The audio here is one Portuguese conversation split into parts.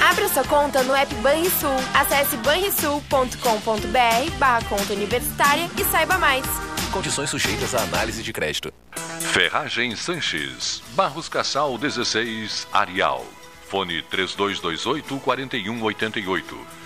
Abra sua conta no app Banrisul. Acesse banrisul.com.br barra conta universitária e saiba mais. Condições sujeitas à análise de crédito. Ferragem Sanches, Barros Cassal 16, Arial. Fone 3228 4188.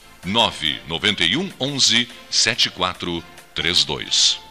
991 11 7432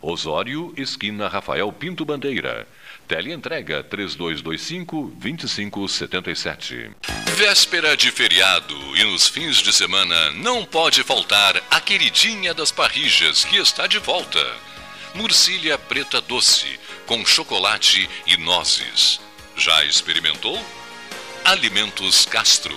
Osório, esquina Rafael Pinto Bandeira. Teleentrega 3225-2577. Véspera de feriado e nos fins de semana não pode faltar a queridinha das parrijas que está de volta. Murcilha preta doce, com chocolate e nozes. Já experimentou? Alimentos Castro.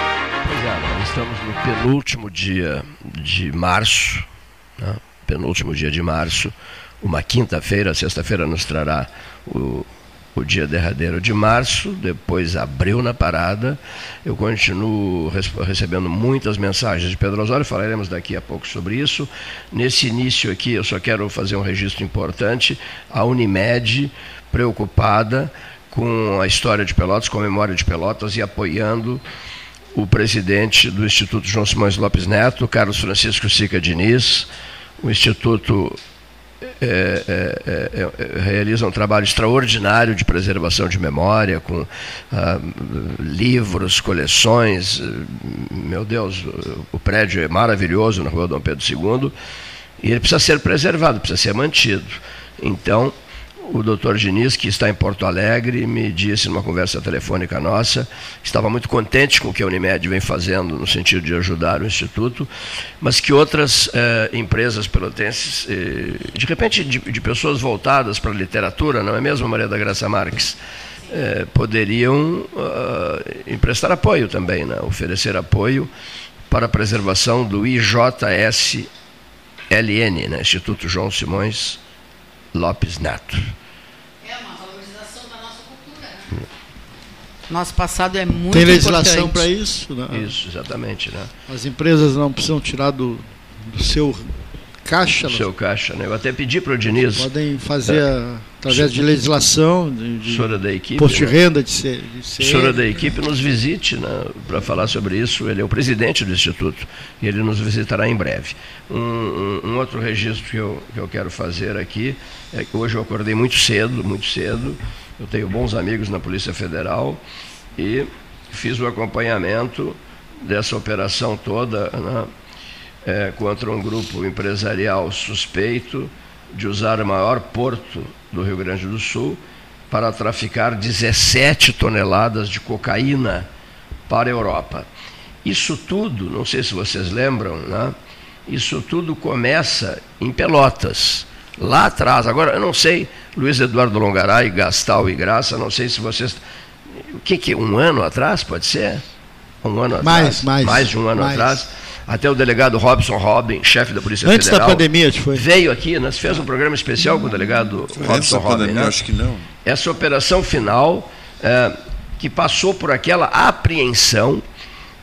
Rapaziada, estamos no penúltimo dia de março, né? penúltimo dia de março, uma quinta-feira, sexta-feira nos trará o, o dia derradeiro de março, depois abril na parada. Eu continuo recebendo muitas mensagens de Pedro Osório, falaremos daqui a pouco sobre isso. Nesse início aqui, eu só quero fazer um registro importante. A Unimed, preocupada com a história de Pelotas, com a memória de Pelotas e apoiando o presidente do Instituto João Simões Lopes Neto, Carlos Francisco Sica Diniz, o Instituto é, é, é, realiza um trabalho extraordinário de preservação de memória, com ah, livros, coleções. Meu Deus, o prédio é maravilhoso na rua Dom Pedro II e ele precisa ser preservado, precisa ser mantido. Então, o doutor Diniz, que está em Porto Alegre, me disse numa conversa telefônica nossa, estava muito contente com o que a Unimed vem fazendo no sentido de ajudar o Instituto, mas que outras eh, empresas pelotenses, eh, de repente de, de, pessoas voltadas para a literatura, não é mesmo, Maria da Graça Marques, eh, poderiam uh, emprestar apoio também, né? oferecer apoio para a preservação do IJSLN, né? Instituto João Simões Lopes Neto. Nosso passado é muito Tem legislação para isso? Né? Isso, exatamente. Né? As empresas não precisam tirar do, do seu caixa? Do seu caixa, né? Eu até pedi para o Diniz. Podem fazer é, através de legislação, de, de da equipe, posto de né? renda, de ser. De ser Senhora da equipe nos visite né, para falar sobre isso. Ele é o presidente do Instituto e ele nos visitará em breve. Um, um, um outro registro que eu, que eu quero fazer aqui é que hoje eu acordei muito cedo, muito cedo eu tenho bons amigos na Polícia Federal e fiz o acompanhamento dessa operação toda né, é, contra um grupo empresarial suspeito de usar o maior porto do Rio Grande do Sul para traficar 17 toneladas de cocaína para a Europa. Isso tudo, não sei se vocês lembram, né? isso tudo começa em Pelotas lá atrás. Agora, eu não sei, Luiz Eduardo Longaray, Gastal e Graça, não sei se vocês. O que, que um ano atrás, pode ser? Um ano mais, atrás? Mais, mais de um ano mais. atrás. Até o delegado Robson Robin, chefe da Polícia Antes Federal. Antes da pandemia, foi. Veio aqui, nós fez um programa especial com o delegado Antes Robson da pandemia, Robin. Né? acho que não. Essa operação final, é, que passou por aquela apreensão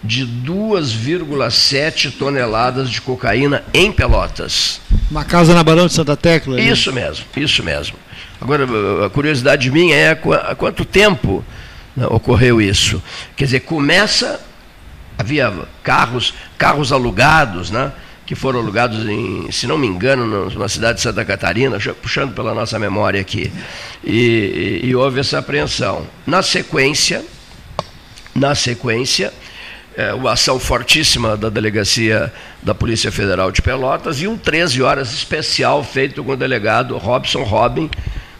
de 2,7 toneladas de cocaína em Pelotas. Uma casa na Barão de Santa Tecla? Ali. Isso mesmo, isso mesmo. Agora, a curiosidade minha é há quanto tempo né, ocorreu isso? Quer dizer, começa, havia carros, carros alugados, né? que foram alugados, em, se não me engano, na cidade de Santa Catarina, puxando pela nossa memória aqui, e, e, e houve essa apreensão. Na sequência, na sequência, é, uma ação fortíssima da delegacia da Polícia Federal de Pelotas e um 13 horas especial feito com o delegado Robson Robin,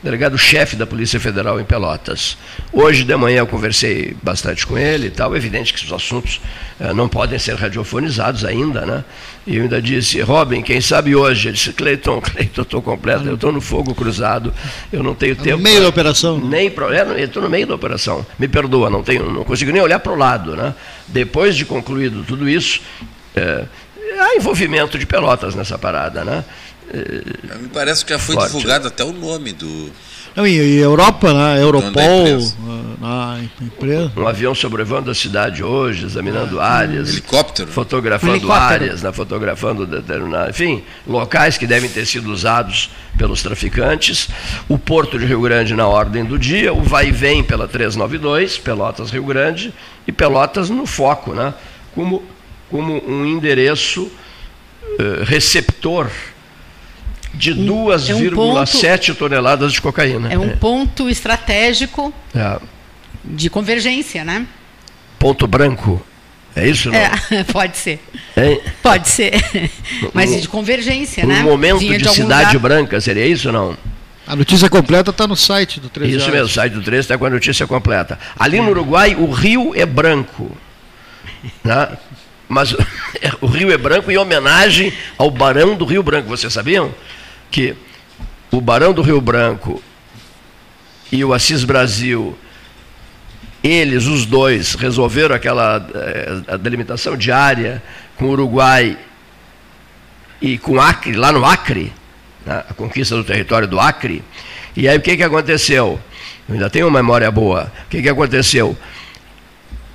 delegado-chefe da Polícia Federal em Pelotas. Hoje de manhã eu conversei bastante com ele e tal, evidente que os assuntos eh, não podem ser radiofonizados ainda, né? E eu ainda disse, Robin, quem sabe hoje? Ele disse, Cleiton, Cleiton, eu estou completo, eu estou no fogo cruzado, eu não tenho tempo... No meio pra, da operação? Nem pra, é, eu estou no meio da operação, me perdoa, não, tenho, não consigo nem olhar para o lado, né? Depois de concluído tudo isso, é, há envolvimento de Pelotas nessa parada, né? Me parece que já foi Forte. divulgado até o nome do. Não, e, e Europa, né? Europol, na empresa. Um avião sobrevoando a cidade hoje, examinando áreas. Helicóptero. Fotografando Helicóptero. áreas, né? fotografando determinadas. Enfim, locais que devem ter sido usados pelos traficantes. O Porto de Rio Grande na ordem do dia, o vai e vem pela 392, Pelotas Rio Grande, e Pelotas no foco, né? Como, como um endereço uh, receptor de 2,7 é um toneladas de cocaína. É um ponto estratégico é. de convergência, né? Ponto branco. É isso, não? É, pode ser. Hein? Pode ser. Mas de convergência, um né? momento Vinha de, de cidade lugar... branca, seria isso ou não? A notícia completa está no site do 13 Isso mesmo, o site do 13 está com a notícia completa. Ali no Uruguai, o rio é branco. Né? Mas o rio é branco em homenagem ao Barão do Rio Branco. Vocês sabiam? Que o Barão do Rio Branco e o Assis Brasil, eles, os dois, resolveram aquela eh, delimitação diária com o Uruguai e com Acre, lá no Acre, né, a conquista do território do Acre. E aí o que, que aconteceu? Eu ainda tenho uma memória boa. O que, que aconteceu?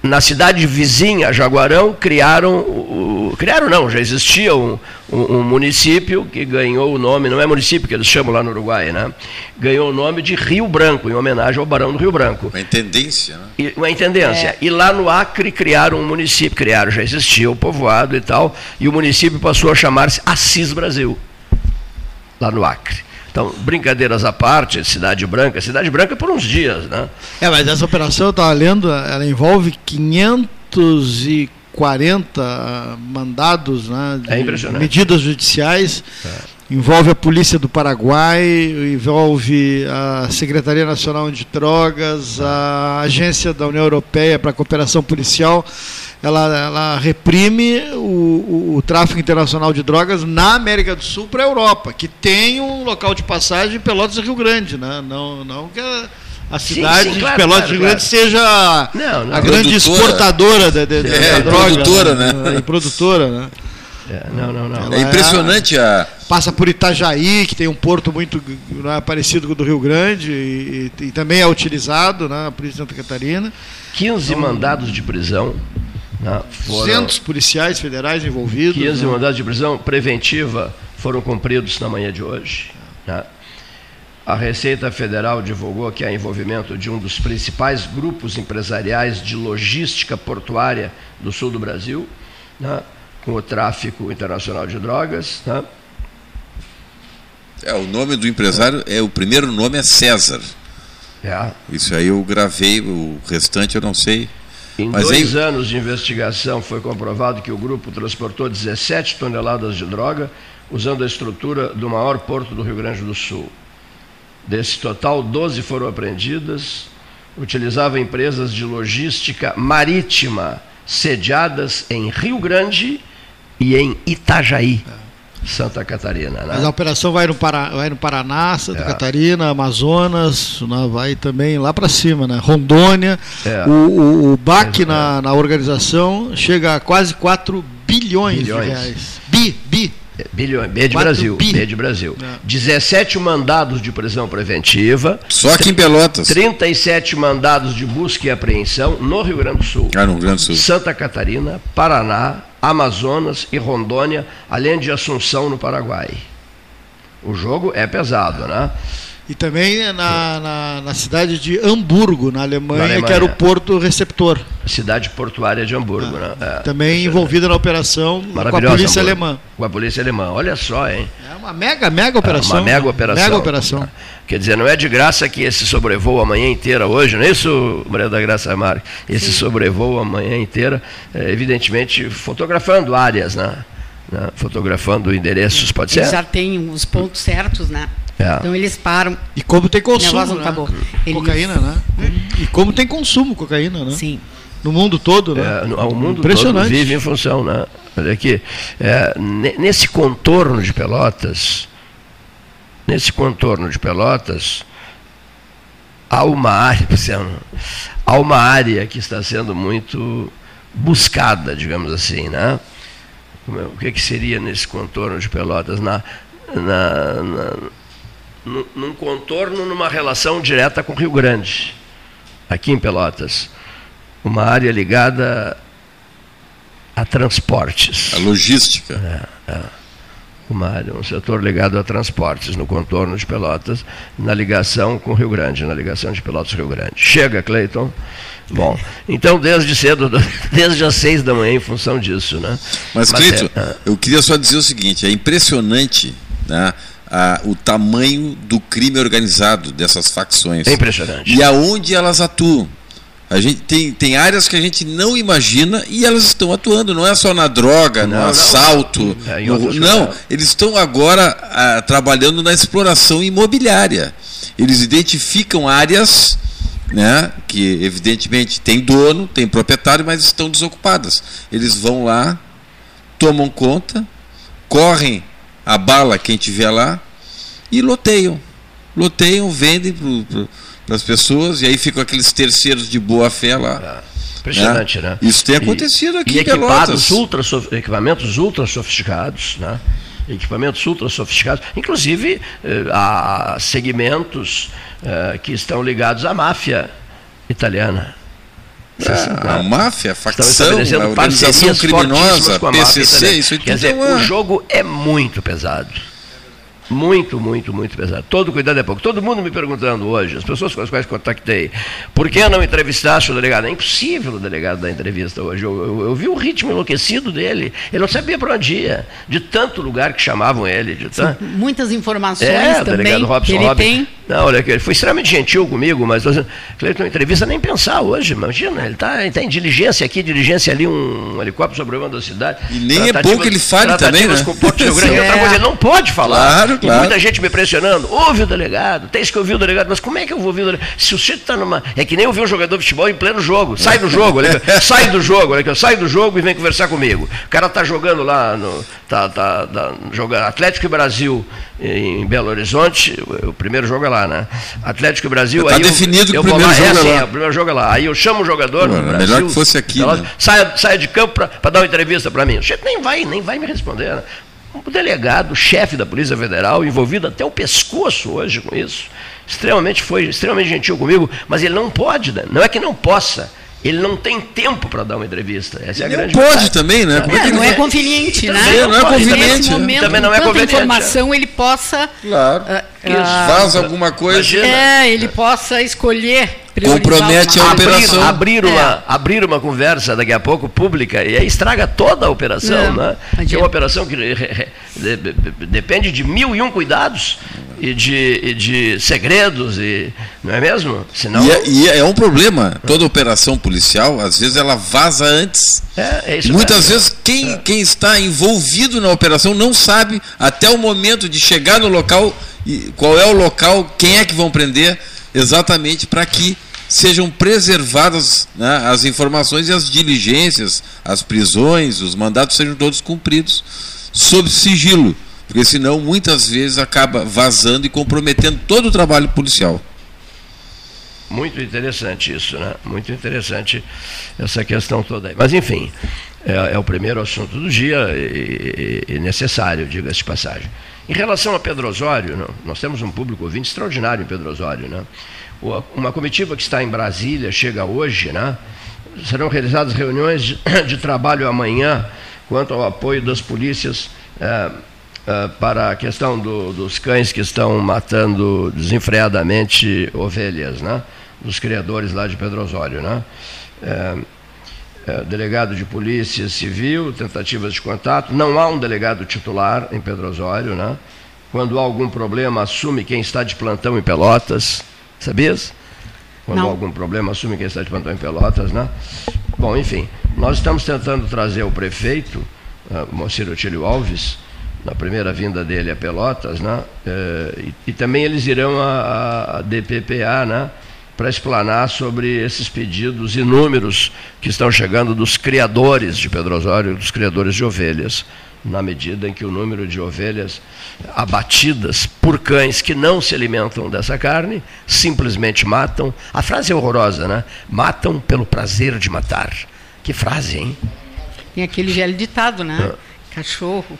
Na cidade vizinha, Jaguarão, criaram, o, criaram não, já existia um, um, um, município que ganhou o nome, não é município que eles chamam lá no Uruguai, né? Ganhou o nome de Rio Branco, em homenagem ao Barão do Rio Branco. Uma intendência, né? E, uma intendência. É. E lá no Acre criaram um município, criaram, já existia o povoado e tal, e o município passou a chamar-se Assis Brasil, lá no Acre. Então, brincadeiras à parte, Cidade Branca, Cidade Branca por uns dias, né? É, mas essa operação eu estava lendo, ela envolve 540 mandados, né? É impressionante. Medidas judiciais. É. Envolve a Polícia do Paraguai, envolve a Secretaria Nacional de Drogas, a Agência da União Europeia para a Cooperação Policial. Ela, ela reprime o, o, o, tráfico internacional de drogas na América do Sul para a Europa, que tem um local de passagem em Pelotas e Rio Grande. Né? Não, não que a, a cidade sim, sim, claro, de Pelotas e Rio Grande claro. seja não, não. a grande produtora. exportadora de, de, é, da droga. Produtora, né? né? produtora, né? É, não, não, não. é impressionante a. Passa por Itajaí, que tem um porto muito né, parecido com o do Rio Grande, e, e, e também é utilizado na né, Polícia de Santa Catarina. 15 então, mandados de prisão. Né, foram 200 policiais federais envolvidos. 15 né? mandados de prisão preventiva foram cumpridos na manhã de hoje. Né? A Receita Federal divulgou que há envolvimento de um dos principais grupos empresariais de logística portuária do sul do Brasil. Né? com o tráfico internacional de drogas. Tá? É, o nome do empresário é o primeiro nome é César. É. Isso aí eu gravei, o restante eu não sei. Em Mas dois aí... anos de investigação foi comprovado que o grupo transportou 17 toneladas de droga usando a estrutura do maior porto do Rio Grande do Sul. Desse total, 12 foram apreendidas, utilizava empresas de logística marítima sediadas em Rio Grande e em Itajaí. Santa Catarina. Né? Mas a operação vai no, Pará, vai no Paraná, Santa é. Catarina, Amazonas, né? vai também lá para cima, né? Rondônia. É. O, o, o BAC na, na organização chega a quase 4 bilhões, bilhões. de reais. Bi, bi. É, bilhões, B de Brasil. Bi. B de Brasil. É. 17 mandados de prisão preventiva. Só aqui em Pelotas. 37 mandados de busca e apreensão no Rio Grande do Sul. Ah, no Rio Grande do Sul. Santa Catarina, Paraná, Amazonas e Rondônia, além de Assunção, no Paraguai. O jogo é pesado, né? E também na, na, na, cidade de Hamburgo, na Alemanha, na Alemanha, que era o porto receptor. Cidade portuária de Hamburgo, ah, né? É, também envolvida na operação com a polícia Hamburgo. alemã. Com a polícia alemã, olha só, hein? É uma mega, mega operação. É uma mega operação. Mega operação. Quer dizer, não é de graça que esse sobrevoo a manhã inteira hoje, não é isso, Maria da Graça Marques? Esse Sim. sobrevoo a manhã inteira, é, evidentemente, fotografando áreas, né? né? Fotografando endereços, pode Eles ser? já tem os pontos certos, né? É. Então eles param. E como tem consumo, né? acabou. Cocaína, né? E como tem consumo cocaína, né? Sim. No mundo todo, né? É, o mundo todo vive em função, né? Olha aqui, é, nesse contorno de Pelotas, nesse contorno de Pelotas, há uma área, há uma área que está sendo muito buscada, digamos assim, né? O que, que seria nesse contorno de Pelotas? Na, na, na num contorno, numa relação direta com o Rio Grande, aqui em Pelotas. Uma área ligada a transportes. A logística. É, é. Uma área, um setor ligado a transportes no contorno de Pelotas, na ligação com o Rio Grande, na ligação de Pelotas Rio Grande. Chega, Cleiton. Bom, então desde cedo, desde as seis da manhã, em função disso, né? Mas, Mas Cleiton, é, é, eu queria só dizer o seguinte: é impressionante, né? A, o tamanho do crime organizado dessas facções. É impressionante. E aonde elas atuam. A gente tem, tem áreas que a gente não imagina e elas estão atuando, não é só na droga, não, no assalto. Não, é, no, não eles estão agora ah, trabalhando na exploração imobiliária. Eles identificam áreas né, que evidentemente tem dono, tem proprietário, mas estão desocupadas. Eles vão lá, tomam conta, correm a bala quem tiver lá e loteiam. Loteiam, vendem para as pessoas e aí ficam aqueles terceiros de boa fé lá. É. Impressionante, né? né? Isso tem acontecido e, aqui e equipados ultra, equipamentos ultra sofisticados, né? equipamentos ultra sofisticados, inclusive eh, há segmentos eh, que estão ligados à máfia italiana. Ah, a máfia, a facção, a organização criminosa, com a PCC, máfia, isso Quer dizer, o jogo é muito pesado. Muito, muito, muito pesado. Todo cuidado é pouco. Todo mundo me perguntando hoje, as pessoas com as quais contactei, por que não entrevistasse o delegado? É impossível o delegado dar entrevista hoje. Eu, eu, eu vi o ritmo enlouquecido dele. Ele não sabia para onde ia, de tanto lugar que chamavam ele. De muitas informações é, também delegado Robson ele Robin. tem. Não, olha aqui, ele foi extremamente gentil comigo, mas Cleiton, entrevista nem pensar hoje, imagina, ele está tá em diligência aqui, diligência ali, um helicóptero sobrevoando a cidade. E nem é bom que ele fale também, né? com o Porto Rio Grande. É. Outra coisa, ele não pode falar. Claro, E claro. muita gente me pressionando, ouve o delegado, tens que ouvir o delegado, mas como é que eu vou ouvir o delegado? Se o sujeito está numa. É que nem ouvir um jogador de futebol em pleno jogo. Sai do jogo, sai do jogo, olha aqui, sai do jogo e vem conversar comigo. O cara está jogando lá no. Tá, tá, tá jogando Atlético e Brasil em Belo Horizonte, o, primeiro jogo é lá, né? Atlético e Brasil. Tá aí eu- definido que o primeiro lá, jogo é assim, lá. o primeiro jogo é lá. Aí eu chamo o jogador Pô, era Brasil. melhor que fosse aqui, Pelotas, né? saia, saia de campo para dar uma entrevista para mim. O chefe nem vai, nem vai me responder. né? O delegado, o chefe da Polícia Federal, envolvido até o pescoço hoje com isso, extremamente foi extremamente gentil comigo, mas ele não pode, né? não é que não possa. Ele não tem tempo para dar uma entrevista. Essa é a não grande pode verdade. também, né? Como é ele não é conveniente, né? Também não é conveniente, Nesse momento, Também não com é tanta conveniente, informação, ele possa... Claro. ah, Vaza alguma coisa. Imagina. É, ele possa escolher... Compromete a abrir, operação. abrir, É. uma, abrir uma conversa daqui a pouco pública e aí estraga toda a operação, Não, né? Que é uma operação que depende de mil e um cuidados e de, e de segredos, e, não é mesmo? Senão, E é, e é um problema. Toda operação policial, às vezes, ela vaza antes. É, é isso Muitas mesmo. vezes, quem, quem está envolvido na operação não sabe, até o momento de chegar no local, qual é o local, quem é que vão prender, exatamente para que sejam preservadas né, as informações e as diligências, as prisões, os mandatos sejam todos cumpridos sob sigilo. Porque senão, muitas vezes, acaba vazando e comprometendo todo o trabalho policial. Muito interessante isso, né? Muito interessante essa questão toda aí. Mas, enfim, é, é o primeiro assunto do dia e, e- e necessário, diga-se de passagem. Em relação a Pedro Osório, nós temos um público ouvinte extraordinário em Pedro Osório, né? Uma comitiva que está em Brasília chega hoje, né? Serão realizadas reuniões de, trabalho amanhã quanto ao apoio das polícias eh, eh, para a questão do- dos cães que estão matando desenfreadamente ovelhas, né? Dos criadores lá de Pedro Osório, né? Eh, delegado de polícia civil, tentativas de contato. Não há um delegado titular em Pedro Osório, né? Quando há algum problema, assume quem está de plantão em Pelotas. Sabias? Quando Não. há algum problema, assume quem está de plantão em Pelotas, né? Bom, enfim, nós estamos tentando trazer o prefeito, uh, Moacir Otílio Alves, na primeira vinda dele a Pelotas, né? Eh, e, e também eles irão à, à DPPA, né? Para explanar sobre esses pedidos inúmeros que estão chegando dos criadores de Pedro Osório, dos criadores de ovelhas, na medida em que o número de ovelhas abatidas por cães que não se alimentam dessa carne, simplesmente matam. A frase é horrorosa, né? Matam pelo prazer de matar. Que frase, hein? Tem aquele velho ditado, né? Ah. Cachorro.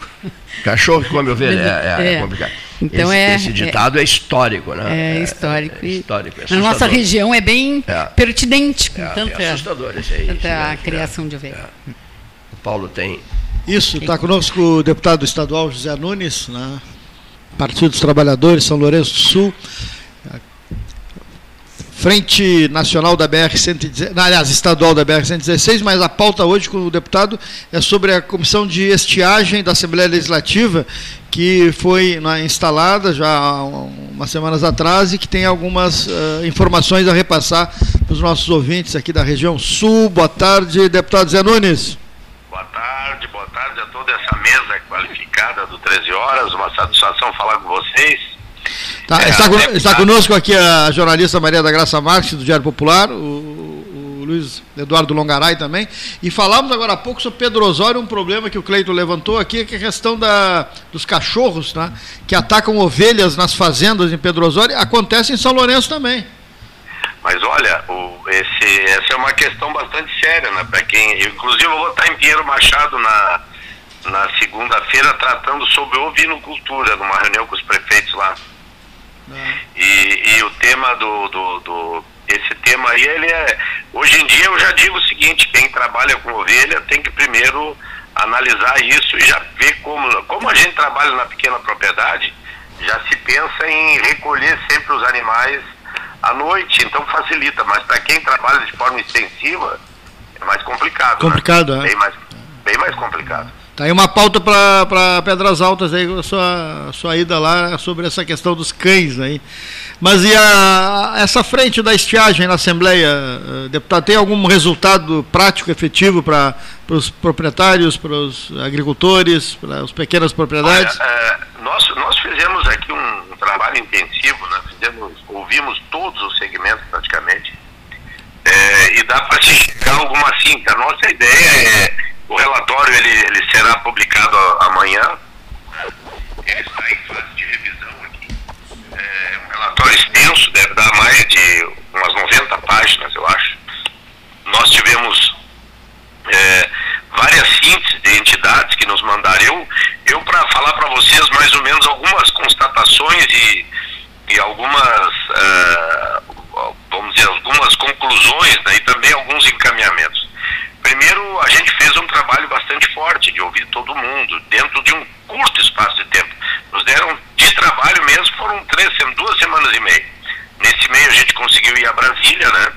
Cachorro que come ovelha, é, é, é É. complicado. Então esse, é- esse ditado é, histórico, né? É histórico. É, histórico, é Na nossa região é bem É. pertinente com É, tanta, é assustador esse aí. tanta esse aí, criação de ovelha. O Paulo tem. Isso, está conosco o deputado estadual José Nunes, né? Partido dos Trabalhadores, São Lourenço do Sul. Frente Nacional da BR-116, aliás, estadual da BR-116, mas a pauta hoje com o deputado é sobre a comissão de estiagem da Assembleia Legislativa, que foi né, instalada já há um- umas semanas atrás e que tem algumas eh, informações a repassar para os nossos ouvintes aqui da região sul. Boa tarde, deputado Zé Nunes. Boa tarde, boa tarde a toda essa mesa qualificada do 13 Horas. Uma satisfação falar com vocês. Tá, É, está, está conosco aqui a jornalista Maria da Graça Marques, do Diário Popular, o, o Luiz Eduardo Longaray também. E falamos agora há pouco sobre Pedro Osório, um problema que o Cleito levantou aqui, que é a questão da, dos cachorros, né, que atacam ovelhas nas fazendas em Pedro Osório. Acontece em São Lourenço também. Mas olha, o- esse, essa é uma questão bastante séria, né? Para quem. Inclusive, eu vou estar em Pinheiro Machado na, na segunda-feira tratando sobre ovinocultura, numa reunião com os prefeitos lá. E, e o tema do, do, do- Esse tema aí, ele é. Hoje em dia eu já digo o seguinte, quem trabalha com ovelha tem que primeiro analisar isso e já ver como. Como a gente trabalha na pequena propriedade, já se pensa em recolher sempre os animais à noite, então facilita, mas para quem trabalha de forma extensiva é mais complicado. Complicado, né? é. Bem mais, bem mais complicado. Tá aí uma pauta para Pedras Altas aí, a sua, a sua ida lá sobre essa questão dos cães aí. Mas e a, essa frente da estiagem na Assembleia, eh, deputado, tem algum resultado prático, efetivo para os proprietários, para os agricultores, para as pequenas propriedades? Olha, é, nós, nós fizemos aqui um, um trabalho intensivo, né? fizemos, ouvimos todos os segmentos praticamente, é, e dá para se chegar alguma cinta. A nossa ideia é o relatório ele, ele será publicado amanhã. Ele está em fase de revisão aqui. É um relatório extenso, deve dar mais de umas 90 páginas, eu acho. Nós tivemos é, várias sínteses de entidades que nos mandaram. Eu, eu para falar para vocês mais ou menos algumas constatações e, e algumas, uh, vamos dizer, algumas conclusões né, e também alguns encaminhamentos. Primeiro, a gente fez um trabalho bastante forte de ouvir todo mundo, dentro de um curto espaço de tempo. Nos deram de trabalho mesmo, foram três, duas semanas e meia. Nesse meio a gente conseguiu ir a Brasília, né?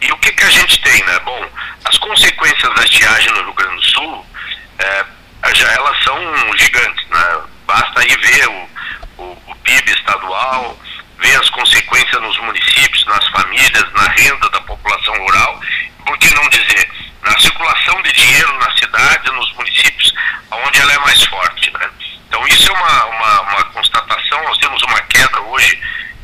E o que, que a gente tem, né? Bom, as consequências da estiagem no Rio Grande do Sul, é, já elas são gigantes, né? Basta aí ver o, o, o PIB estadual, ver as consequências nos municípios, nas famílias, na renda da população rural, por que não dizer na circulação de dinheiro na cidade, nos municípios, onde ela é mais forte. Né? Então isso é uma, uma, uma constatação, nós temos uma queda hoje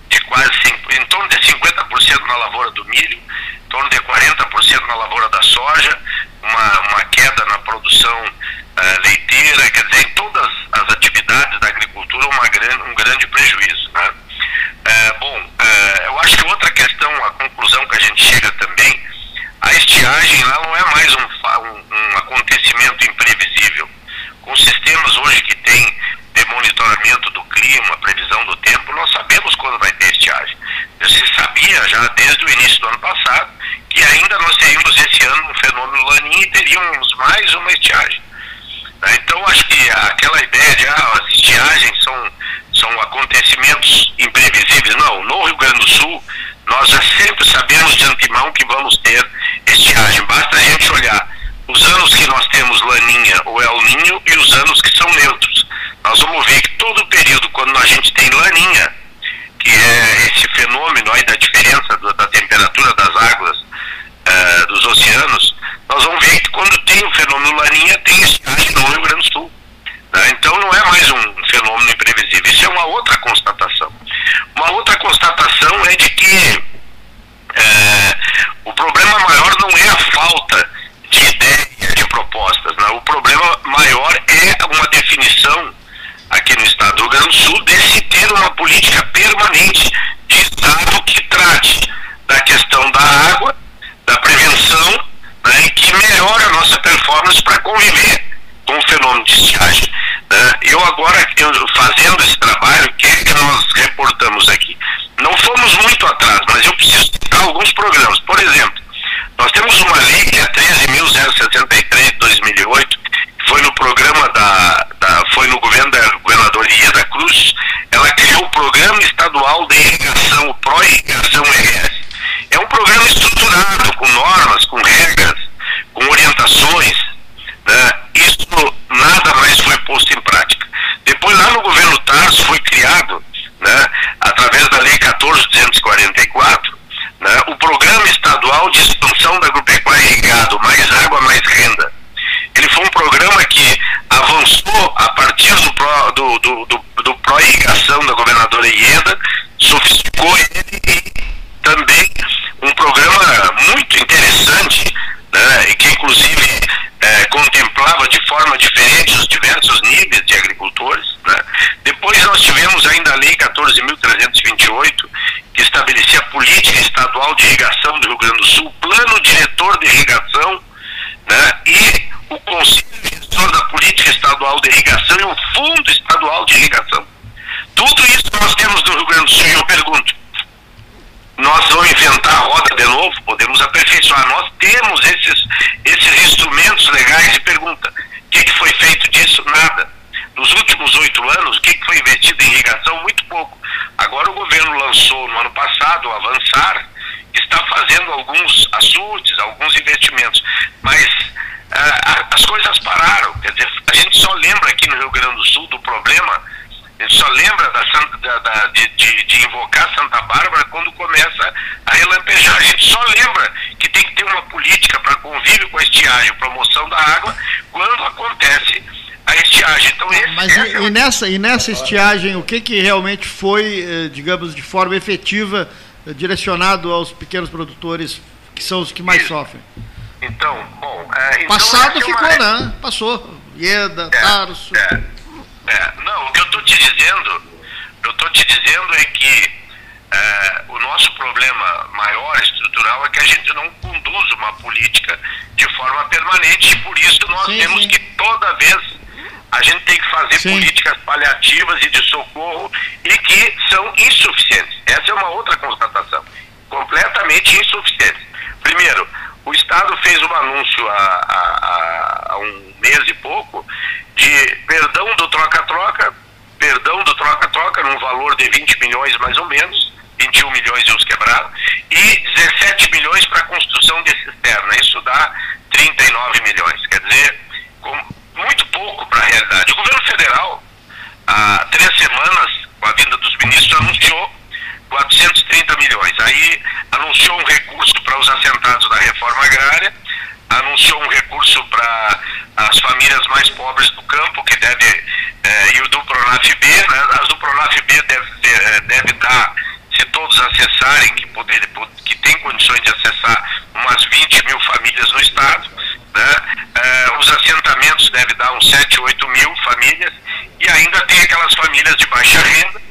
de quase em torno de 50% na lavoura do milho, em torno de 40% na lavoura da soja, uma, uma queda na produção uh, leiteira, quer dizer, em todas as atividades da agricultura uma grande, um grande prejuízo. Né? Uh, bom, uh, eu acho que outra questão, a conclusão que a gente chega também, a estiagem lá não é mais um, um, um acontecimento imprevisível. Com sistemas hoje que tem de monitoramento do clima, previsão do tempo, nós sabemos quando vai ter estiagem. Se sabia já desde o início do ano passado que ainda nós teríamos esse ano um fenômeno laninha e teríamos mais uma estiagem. Né? Então acho que aquela ideia de ah, as estiagens são, são acontecimentos imprevisíveis, não, no Rio Grande do Sul nós já sempre sabemos de antemão que vamos ter estiagem. Basta a gente olhar os anos que nós temos laninha ou El Ninho e os anos que são neutros. Nós vamos ver que todo período, quando a gente tem laninha, que é esse fenômeno aí da diferença da temperatura das águas uh, dos oceanos, nós vamos ver que quando tem o fenômeno laninha, tem estiagem no Rio Grande do Sul. Né? Então não é mais um fenômeno imprevisível. Isso é uma outra constatação. Uma outra constatação é de que é, o problema maior não é a falta de ideia, de propostas. Né? O problema maior é uma definição aqui no estado do Rio Grande do Sul de se ter uma política permanente de estado que trate da questão da água, da prevenção né, e que melhore a nossa performance para conviver com o fenômeno de estiagem. Né? Eu agora, fazendo esse trabalho, o que, é que nós reportamos aqui? Não fomos muito atrás, mas eu preciso citar alguns programas. Por exemplo, nós temos uma lei que é a 13.063 de 2008, que foi no programa da, da, foi no governo da governadora Ieda Cruz, ela criou o Programa Estadual de Irrigação, o Pro Irrigação RS. É um programa estruturado, com normas, com regras, com orientações, né? Isso nada mais foi posto em prática. Depois, lá no governo Tarso, foi criado, né, através da Lei 14.244, né, o Programa Estadual de Expansão da Agropecuária Irrigado, Mais Água, Mais Renda. Ele foi um programa que avançou a partir do, pro, do, do, do, do Pro-Irrigação da governadora Ieda, sofisticou ele e também um programa muito interessante, né, e que inclusive é, contemplava de forma diferente os diversos níveis de agricultores. Né? Depois nós tivemos ainda a Lei 14.328, que estabelecia a política estadual de irrigação do Rio Grande do Sul, plano diretor de irrigação né? e o Conselho Gestor da Política Estadual de Irrigação e o Fundo Estadual de Irrigação. Tudo isso nós temos no Rio Grande do Sul e eu pergunto, nós vamos inventar a roda de novo, podemos aperfeiçoar. Nós temos esses, esses instrumentos legais de pergunta. O que, que foi feito disso? Nada. Nos últimos oito anos, o que, que foi investido em irrigação? Muito pouco. Agora o governo lançou no ano passado o Avançar, está fazendo alguns açudes, alguns investimentos, mas ah, as coisas pararam. Quer dizer, a gente só lembra aqui no Rio Grande do Sul do problema da, da, da de, de, de, invocar Santa Bárbara quando começa a relampejar. A gente só lembra que tem que ter uma política para convívio com a estiagem, promoção da água, quando acontece a estiagem. Então, esse, Mas e, é e, nessa, e nessa estiagem, o que, que realmente foi, eh, digamos, de forma efetiva, eh, direcionado aos pequenos produtores, que são os que mais Isso. sofrem? Então, bom. É, então Passado ficou, uma... né? Passou. Ieda, é, Tarso. É, é. Não, o que eu estou te dizendo, eu estou te dizendo é que é, o nosso problema maior estrutural é que a gente não conduz uma política de forma permanente e por isso nós sim, temos sim. que toda vez a gente tem que fazer sim. políticas paliativas e de socorro e que são insuficientes. Essa é uma outra constatação. Completamente insuficientes. Primeiro, o Estado fez um anúncio há, há, há um mês e pouco de perdão do troca-troca, perdão do troca-troca num valor de 20 milhões mais ou menos, 21 milhões e uns quebrados, e 17 milhões para a construção de cisterna. Isso dá 39 milhões. Quer dizer, muito pouco para a realidade. O governo federal, há três semanas, com a vinda dos ministros, anunciou 430 milhões. Aí anunciou um recurso para os assentados da reforma agrária, anunciou um recurso para as famílias mais pobres do campo, que deve, eh, e o do Pronaf B, né? as do Pronaf B deve, eh, deve dar, se todos acessarem, que, poder, que tem condições de acessar umas 20 mil famílias no estado, né? Eh, os assentamentos deve dar uns 7, 8 mil famílias, e ainda tem aquelas famílias de baixa renda,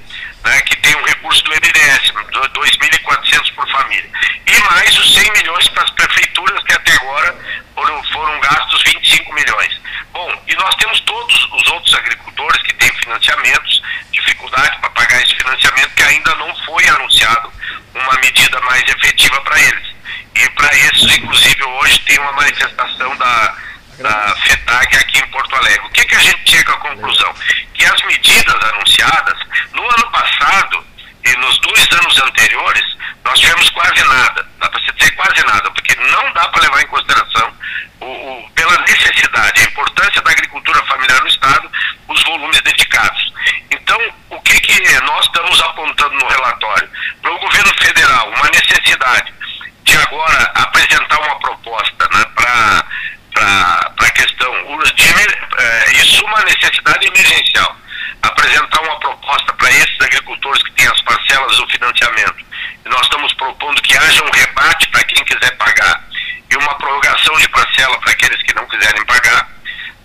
né, que tem um recurso do MDS, 2.400 por família. E mais os 100 milhões para as prefeituras, que até agora foram, foram gastos 25 milhões. Bom, e nós temos todos os outros agricultores que têm financiamentos, dificuldade para pagar esse financiamento, que ainda não foi anunciado uma medida mais efetiva para eles. E para esses, inclusive, hoje tem uma manifestação da da FETAG aqui em Porto Alegre. O que, que a gente chega à conclusão? Que as medidas anunciadas, no ano passado e nos dois anos anteriores, nós tivemos quase nada. Dá para se dizer quase nada, porque não dá para levar em consideração, o, o, pela necessidade, a importância da agricultura familiar no Estado, os volumes dedicados. Então, o que, que nós estamos apontando no relatório? Para o governo federal, uma necessidade de agora apresentar uma proposta né, para a questão. De, é, isso uma necessidade emergencial. Apresentar uma proposta para esses agricultores que têm as parcelas do financiamento. E nós estamos propondo que haja um rebate para quem quiser pagar e uma prorrogação de parcela para aqueles que não quiserem pagar.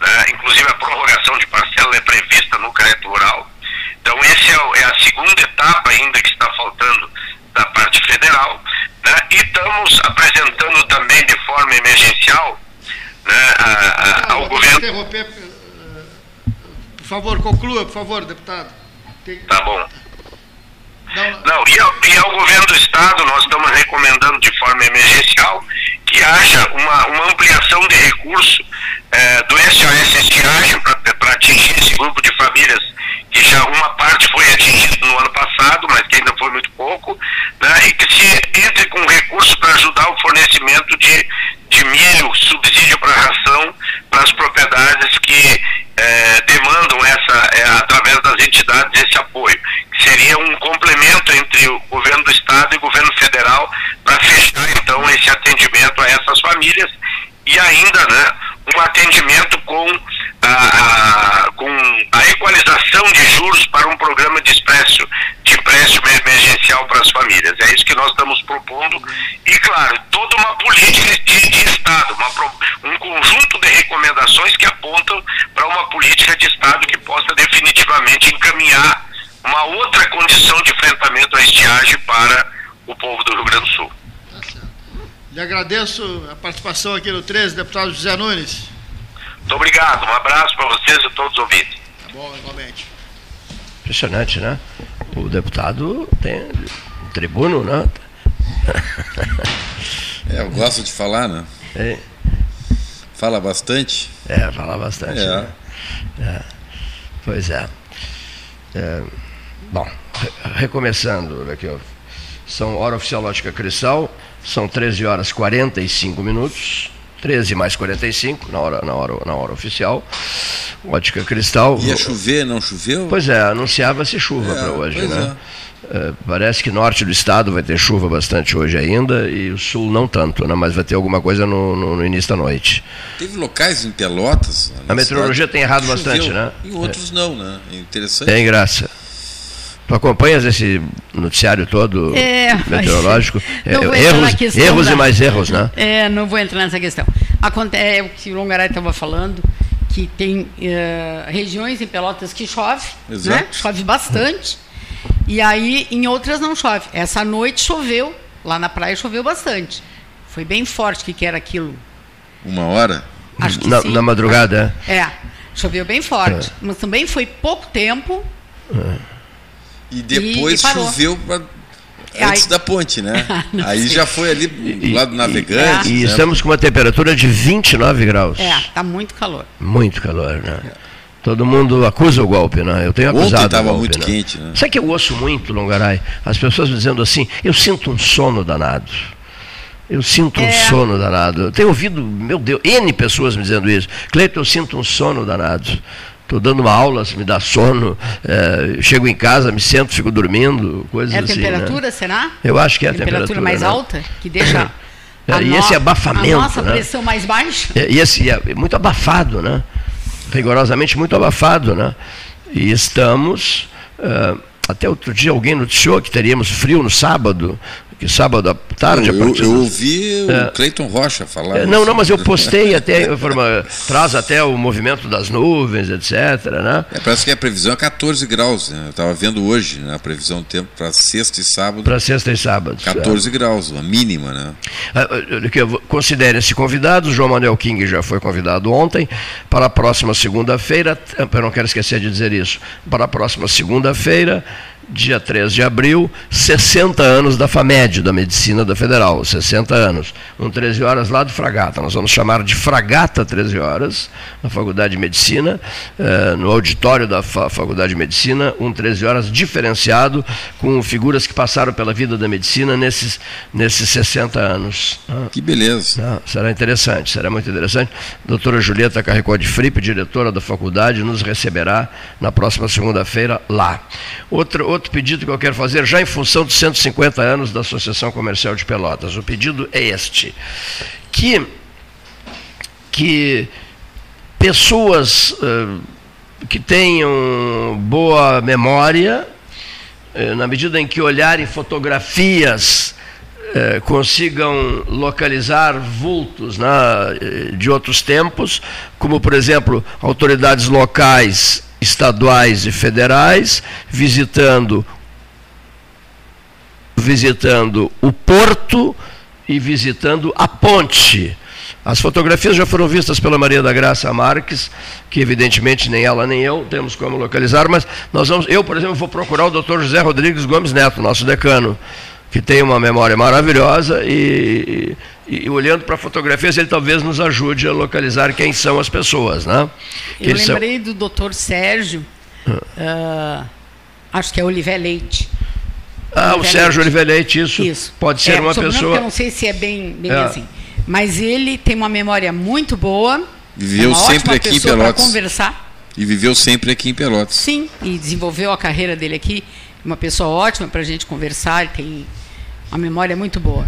Né? Inclusive a prorrogação de parcela é prevista no crédito rural. Então essa é, é, a segunda etapa ainda que está faltando da parte federal. Né? E estamos apresentando também de forma emergencial né, a, a, ao governo. Por favor, conclua, por favor, deputado. Tem... Tá bom. Não, Não e, ao, e, ao, governo do Estado, nós estamos recomendando de forma emergencial que haja uma, uma ampliação de recurso eh, do SOS Estiagem para atingir esse grupo de famílias que já uma parte foi atingida no ano passado, mas que ainda foi muito pouco, né, e que se entre com recurso para ajudar o fornecimento de, de milho, subsídio para ração para as propriedades que é, demandam essa, é, através das entidades, esse apoio. Que seria um complemento entre o governo do estado e o governo federal para fechar então esse atendimento a essas famílias e ainda né, um atendimento com a, a, com a equalização de juros para um programa de empréstimo, de empréstimo emergencial para as famílias. É isso que nós estamos propondo. E, claro, toda uma política de, de Estado, uma, um conjunto de recomendações que apontam para uma política de Estado que possa definitivamente encaminhar uma outra condição de enfrentamento à estiagem para o povo do Rio Grande do Sul. Lhe agradeço a participação aqui no 13, deputado José Nunes. Muito obrigado, um abraço para vocês e todos os ouvintes. Tá bom, igualmente. Impressionante, né? O deputado tem um tribuno, né? É, eu gosto de falar, né? É. Fala bastante. É, fala bastante. É. Né? é. Pois é. é. Bom, recomeçando aqui, ó. São hora oficial lógica cristal, são 13 horas 45 minutos. 13 mais 45 na hora, na hora, na hora oficial. Ótica Cristal. Ia chover, não choveu? Pois é, anunciava-se chuva é, para hoje, né? É. É, parece que norte do estado vai ter chuva bastante hoje ainda e o sul não tanto, né? mas vai ter alguma coisa no, no, no início da noite. Teve locais em Pelotas? A meteorologia tem errado bastante, né? Em outros é. não, né? Interessante. Tem graça. Tu acompanhas esse noticiário todo é, meteorológico? É, erros, erros da... e mais erros, né? É, não vou entrar nessa questão. É o que o Longaray estava falando, que tem uh, regiões em Pelotas que chove, né? chove bastante, e aí em outras não chove. Essa noite choveu, lá na praia choveu bastante. Foi bem forte o que, que era aquilo. Uma hora? Acho que na, sim. na madrugada, é? É, choveu bem forte. É. Mas também foi pouco tempo. É e depois e, e choveu pra, antes Ai. da ponte, né? Aí já foi ali do lado navegante. E, e né? estamos com uma temperatura de 29 graus. É, tá muito calor. Muito calor, né? Todo mundo acusa o golpe, né? Eu tenho acusado Ontem estava muito né? quente, né? Sabe que eu ouço muito, Longaray? As pessoas dizendo assim, eu sinto um sono danado. Eu sinto um é. sono danado. Eu tenho ouvido, meu Deus, N pessoas me dizendo isso. Cleiton, eu sinto um sono danado. Estou dando uma aula, se me dá sono, é, chego em casa, me sento, fico dormindo, coisas assim. É a temperatura, né? será? Eu acho que é a temperatura. temperatura mais né? alta, que deixa. É, e esse abafamento. A nossa né? pressão mais baixa. É, e esse é muito abafado, né? Rigorosamente muito abafado, né? E estamos. Uh, até outro dia alguém noticiou que teríamos frio no sábado, que sábado à tarde. Não, eu, eu, ouvi é, o Cleiton Rocha falar. É, não, não, mas eu postei até, traz até o movimento das nuvens, etc. Né? É, parece que a previsão é 14 graus, né? Eu estava vendo hoje né, a previsão do tempo para sexta e sábado. Para sexta e sábado. 14 é. graus, a mínima, né? Ah, ah, considerem-se convidados, João Manuel King já foi convidado ontem, para a próxima segunda-feira, eu não quero esquecer de dizer isso, para a próxima segunda-feira, dia 3 de abril, 60 anos da FAMED, da Medicina da Federal, 60 anos. Um 13 horas lá do Fragata. Nós vamos chamar de Fragata 13 horas, na Faculdade de Medicina, eh, no auditório da Faculdade de Medicina, um 13 horas diferenciado, com figuras que passaram pela vida da medicina nesses, nesses 60 anos. Ah. Que beleza. Ah, será interessante, será muito interessante. A doutora Julieta Carricó de Fripe, diretora da faculdade, nos receberá na próxima segunda-feira lá. Outro, outro pedido que eu quero fazer, já em função dos 150 anos da Associação Comercial de Pelotas. O pedido é este: que, que pessoas uh, que tenham boa memória, uh, na medida em que olharem fotografias, uh, consigam localizar vultos né, de outros tempos, como, por exemplo, autoridades locais estaduais e federais, visitando visitando o porto e visitando a ponte. As fotografias já foram vistas pela Maria da Graça Marques, que evidentemente nem ela nem eu temos como localizar, mas nós vamos, eu, por exemplo, vou procurar o Dr. José Rodrigues Gomes Neto, nosso decano, que tem uma memória maravilhosa e, e, e olhando para fotografias ele talvez nos ajude a localizar quem são as pessoas, né? Eu lembrei são... do Dr. Sérgio, uh, acho que é Oliver Leite. Ah, o Sérgio Oliver Leite, isso, isso. pode ser é, uma pessoa. Eu não sei se é bem, bem é. assim, mas ele tem uma memória muito boa. Viveu é sempre aqui em Pelotas. conversar. E viveu sempre aqui em Pelotas. Sim, e desenvolveu a carreira dele aqui. Uma pessoa ótima para a gente conversar. Ele tem uma memória muito boa.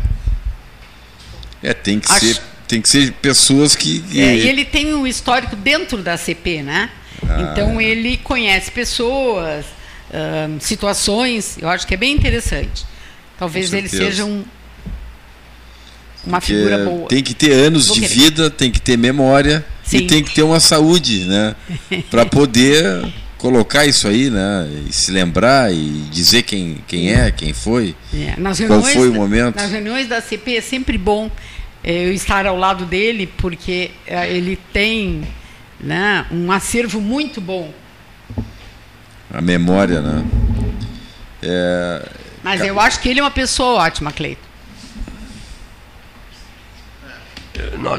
É, tem que, Acho... ser, tem que ser pessoas que. É, e ele tem um histórico dentro da CP, né? Ah, então ele conhece pessoas, situações, eu acho que é bem interessante. Talvez ele seja um, uma Porque figura boa. Tem que ter anos de vida, tem que ter memória Sim. e tem que ter uma saúde, né? Para poder colocar isso aí, né? E se lembrar e dizer quem, quem é, quem foi, é. qual foi o momento. Nas reuniões da CP é sempre bom é, eu estar ao lado dele, porque é, ele tem né, um acervo muito bom. A memória, né? É... Mas eu acho que ele é uma pessoa ótima, Cleito.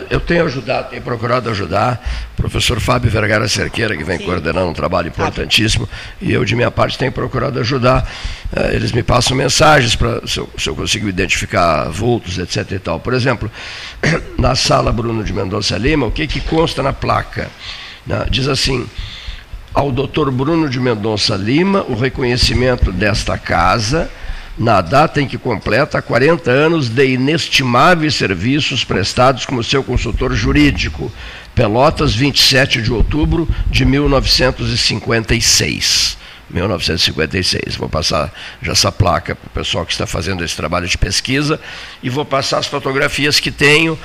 Eu tenho ajudado, tenho procurado ajudar o professor Fábio Vergara Cerqueira, que vem Sim. coordenando um trabalho importantíssimo, e eu, de minha parte, tenho procurado ajudar. Eh, eles me passam mensagens para se, se, eu consigo identificar vultos, etc. e tal. Por exemplo, na sala Bruno de Mendonça Lima, o que, que consta na placa? Né? Diz assim: ao Dr. Bruno de Mendonça Lima, o reconhecimento desta casa na data em que completa 40 anos de inestimáveis serviços prestados como seu consultor jurídico. Pelotas, 27 de outubro de 1956. 1956. Vou passar já essa placa para o pessoal que está fazendo esse trabalho de pesquisa e vou passar as fotografias que tenho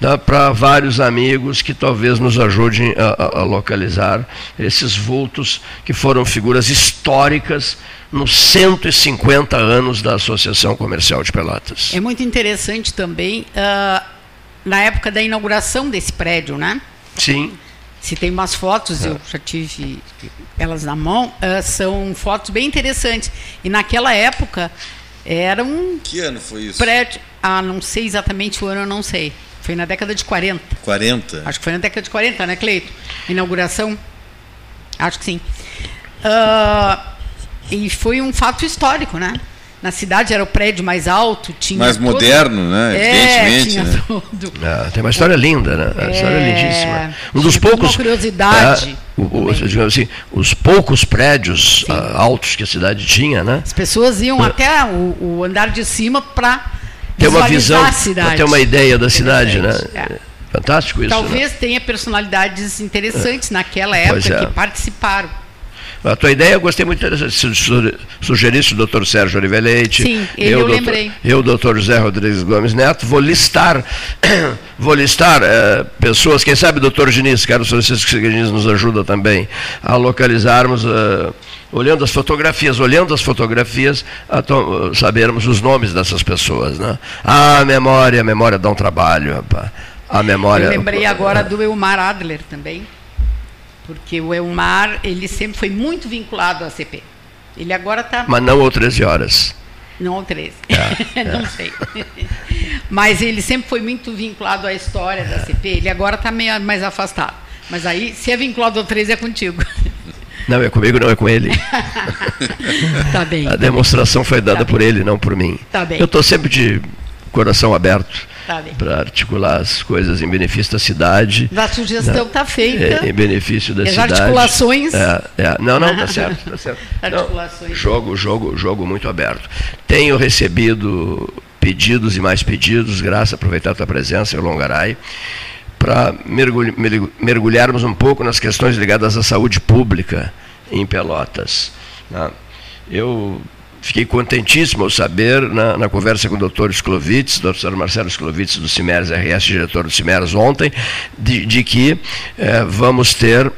né, para vários amigos que talvez nos ajudem a, a, a localizar esses vultos que foram figuras históricas nos 150 anos da Associação Comercial de Pelotas. É muito interessante também, uh, na época da inauguração desse prédio, né? Sim. Se tem umas fotos, é. eu já tive elas na mão, uh, são fotos bem interessantes. E naquela época era um. Que ano foi isso? Prédio. Ah, não sei exatamente o ano, eu não sei. Foi na década de 40. 40? Acho que foi na década de 40, né, Cleito? Inauguração? Acho que sim. Uh, e foi um fato histórico, né? Na cidade era o prédio mais alto, tinha. Mais todo... moderno, né? É, Evidentemente. Tinha né? tudo. Ah, tem uma história linda, né? Uma é... história lindíssima. Um dos poucos. Uma curiosidade. É, o, o, assim, os poucos prédios uh, altos que a cidade tinha, né? As pessoas iam é. até o, o, andar de cima para ter uma visão, para ter uma ideia da cidade, né? É. Fantástico isso. Talvez né? tenha personalidades interessantes naquela época é. que participaram. A tua ideia eu gostei muito Se sugerisse o doutor Sérgio Oliveira Leite. Sim, eu, eu doutor, lembrei. Eu, doutor José Rodrigues Gomes Neto, vou listar, vou listar é, pessoas, quem sabe o doutor Diniz, Carlos Francisco Diniz nos ajuda também a localizarmos, é, olhando as fotografias, olhando as fotografias, a sabermos os nomes dessas pessoas. Né? Ah, a memória, a memória dá um trabalho, rapaz. A memória. Eu lembrei agora do Elmar Adler também porque o Elmar, ele sempre foi muito vinculado à CP. Ele agora está... Mas não ao 13 horas. Não ao 13. É, não é. sei. Mas ele sempre foi muito vinculado à história da CP. Ele agora está meio mais afastado. Mas aí, se é vinculado ao 13, é contigo. Não, é comigo, não é com ele. tá bem. A demonstração foi dada tá por ele, não por mim. Tá bem. Eu estou sempre de coração aberto tá para articular as coisas em benefício da cidade. A sugestão está feita. É, em benefício da as cidade. As articulações. É, é, não, não, está certo. Tá certo. Articulações. Não, jogo, jogo, jogo muito aberto. Tenho recebido pedidos e mais pedidos, graças a aproveitar a tua presença em Longaray, para mergulharmos um pouco nas questões ligadas à saúde pública em Pelotas. Né? Eu Fiquei contentíssimo ao saber, na, na conversa com o doutor Sklovitz, doutor Marcelo Sklovitz do CIMERS RS, diretor do CIMERS ontem, de, de que eh, vamos ter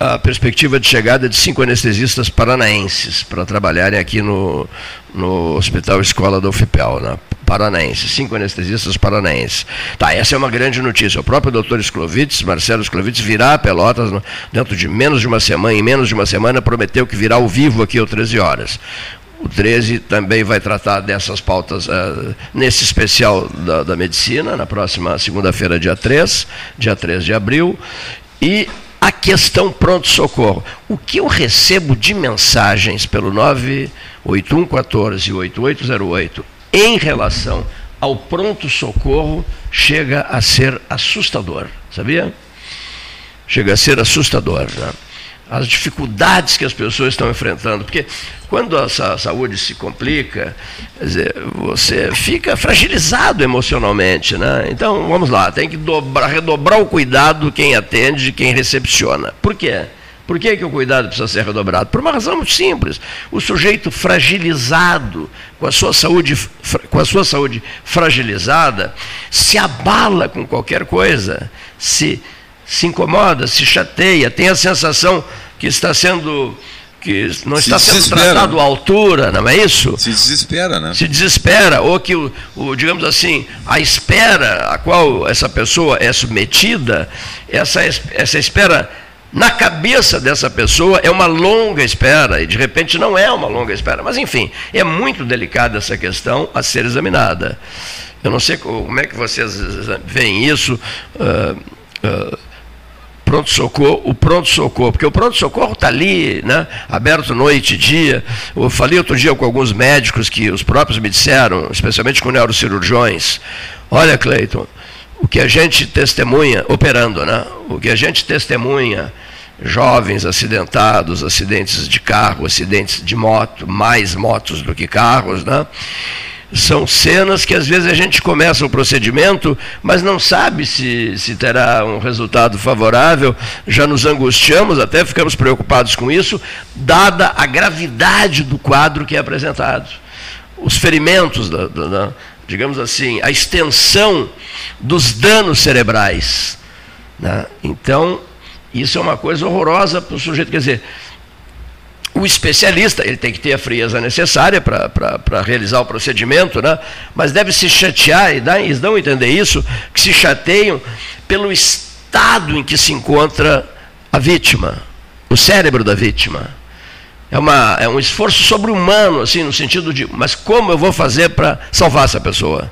a perspectiva de chegada de cinco anestesistas paranaenses para trabalharem aqui no, no Hospital Escola da UFPEL, né? paranaenses, cinco anestesistas paranaenses. Tá, essa é uma grande notícia. O próprio doutor Sklovitz, Marcelo Sklovitz, virá a Pelotas dentro de menos de uma semana, em menos de uma semana, prometeu que virá ao vivo aqui às 13 horas. O 13 também vai tratar dessas pautas uh, nesse especial da, da medicina, na próxima segunda-feira, dia 3, dia 3 de abril. E a questão pronto-socorro. O que eu recebo de mensagens pelo 98114 8808 em relação ao pronto-socorro chega a ser assustador, sabia? Chega a ser assustador. Né? As dificuldades que as pessoas estão enfrentando, porque quando a saúde se complica, dizer, você fica fragilizado emocionalmente, né? Então, vamos lá, tem que dobrar, redobrar o cuidado quem atende, quem recepciona. Por quê? Por que, que o cuidado precisa ser redobrado? Por uma razão muito simples. O sujeito fragilizado, com a sua saúde, com a sua saúde fragilizada, se abala com qualquer coisa, se se incomoda, se chateia, tem a sensação que está sendo que não se está sendo tratado à altura, não é isso? Se desespera, né? Se desespera, ou que, o, o, digamos assim, a espera a qual essa pessoa é submetida, essa, essa espera na cabeça dessa pessoa é uma longa espera, e de repente não é uma longa espera. Mas, enfim, é muito delicada essa questão a ser examinada. Eu não sei como é que vocês veem isso. Uh, uh, pronto-socorro, o pronto-socorro, porque o pronto-socorro está ali, né, aberto noite e dia. Eu falei outro dia com alguns médicos que os próprios me disseram, especialmente com neurocirurgiões, olha, Cleiton, o que a gente testemunha, operando, né? O que a gente testemunha, jovens acidentados, acidentes de carro, acidentes de moto, mais motos do que carros, né? São cenas que às vezes a gente começa o procedimento, mas não sabe se, se terá um resultado favorável, já nos angustiamos, até ficamos preocupados com isso, dada a gravidade do quadro que é apresentado. Os ferimentos, da, da, da, digamos assim, a extensão dos danos cerebrais. Né? Então, isso é uma coisa horrorosa para o sujeito. Quer dizer, o especialista, ele tem que ter a frieza necessária para realizar o procedimento, né? mas deve se chatear, e dá, eles dão a entender isso, que se chateiam pelo estado em que se encontra a vítima, o cérebro da vítima. É, uma, é um esforço sobre-humano, assim, no sentido de, mas como eu vou fazer para salvar essa pessoa?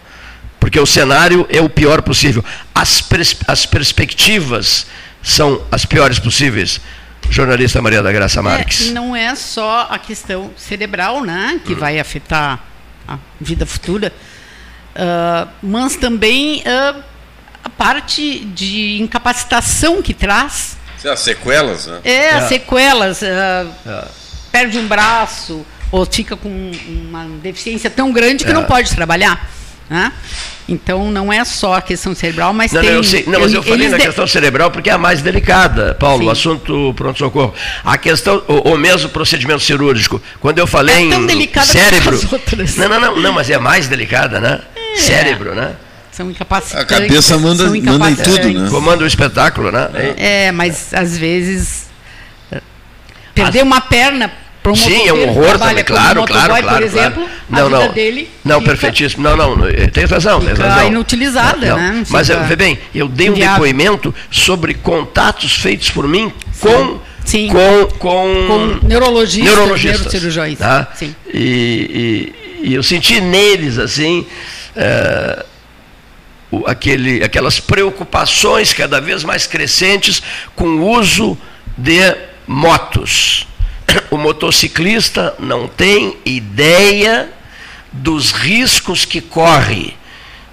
Porque o cenário é o pior possível. As, pers as perspectivas são as piores possíveis jornalista Maria da Graça Marques. É, não é só a questão cerebral, né, que hum. vai afetar a vida futura, uh, mas também uh, a parte de incapacitação que traz. As sequelas, né? É, é. as sequelas. Uh, é. Perde um braço ou fica com uma deficiência tão grande que é. não pode trabalhar. Né? Então não é só a questão cerebral, mas não, tem. Não, eu sei. não mas eu falei na de... questão cerebral porque é a mais delicada, Paulo, Sim. o assunto pronto-socorro. A questão, o, o, mesmo procedimento cirúrgico. Quando eu falei é tão em cérebro. Não, não, não, não, mas é mais delicada, né? É. Cérebro, né? São incapacitantes. A cabeça manda, manda em tudo, né? Comanda o espetáculo, né? É, mas às vezes perder As... uma perna Sim, é um horror também, claro, claro, claro. Por exemplo, claro. Não, a vida não, dele. Não, perfeitíssimo. Não, não, tem razão, tem razão. inutilizada, não, né? Mas, vê bem, eu dei um depoimento sobre contatos feitos por mim com. Sim. Com, com, com neurologistas, neurologistas neurocirurgiões. Tá? Sim. E, e, e, eu senti neles, assim, é, o, aquele, aquelas preocupações cada vez mais crescentes com o uso de motos o motociclista não tem ideia dos riscos que corre.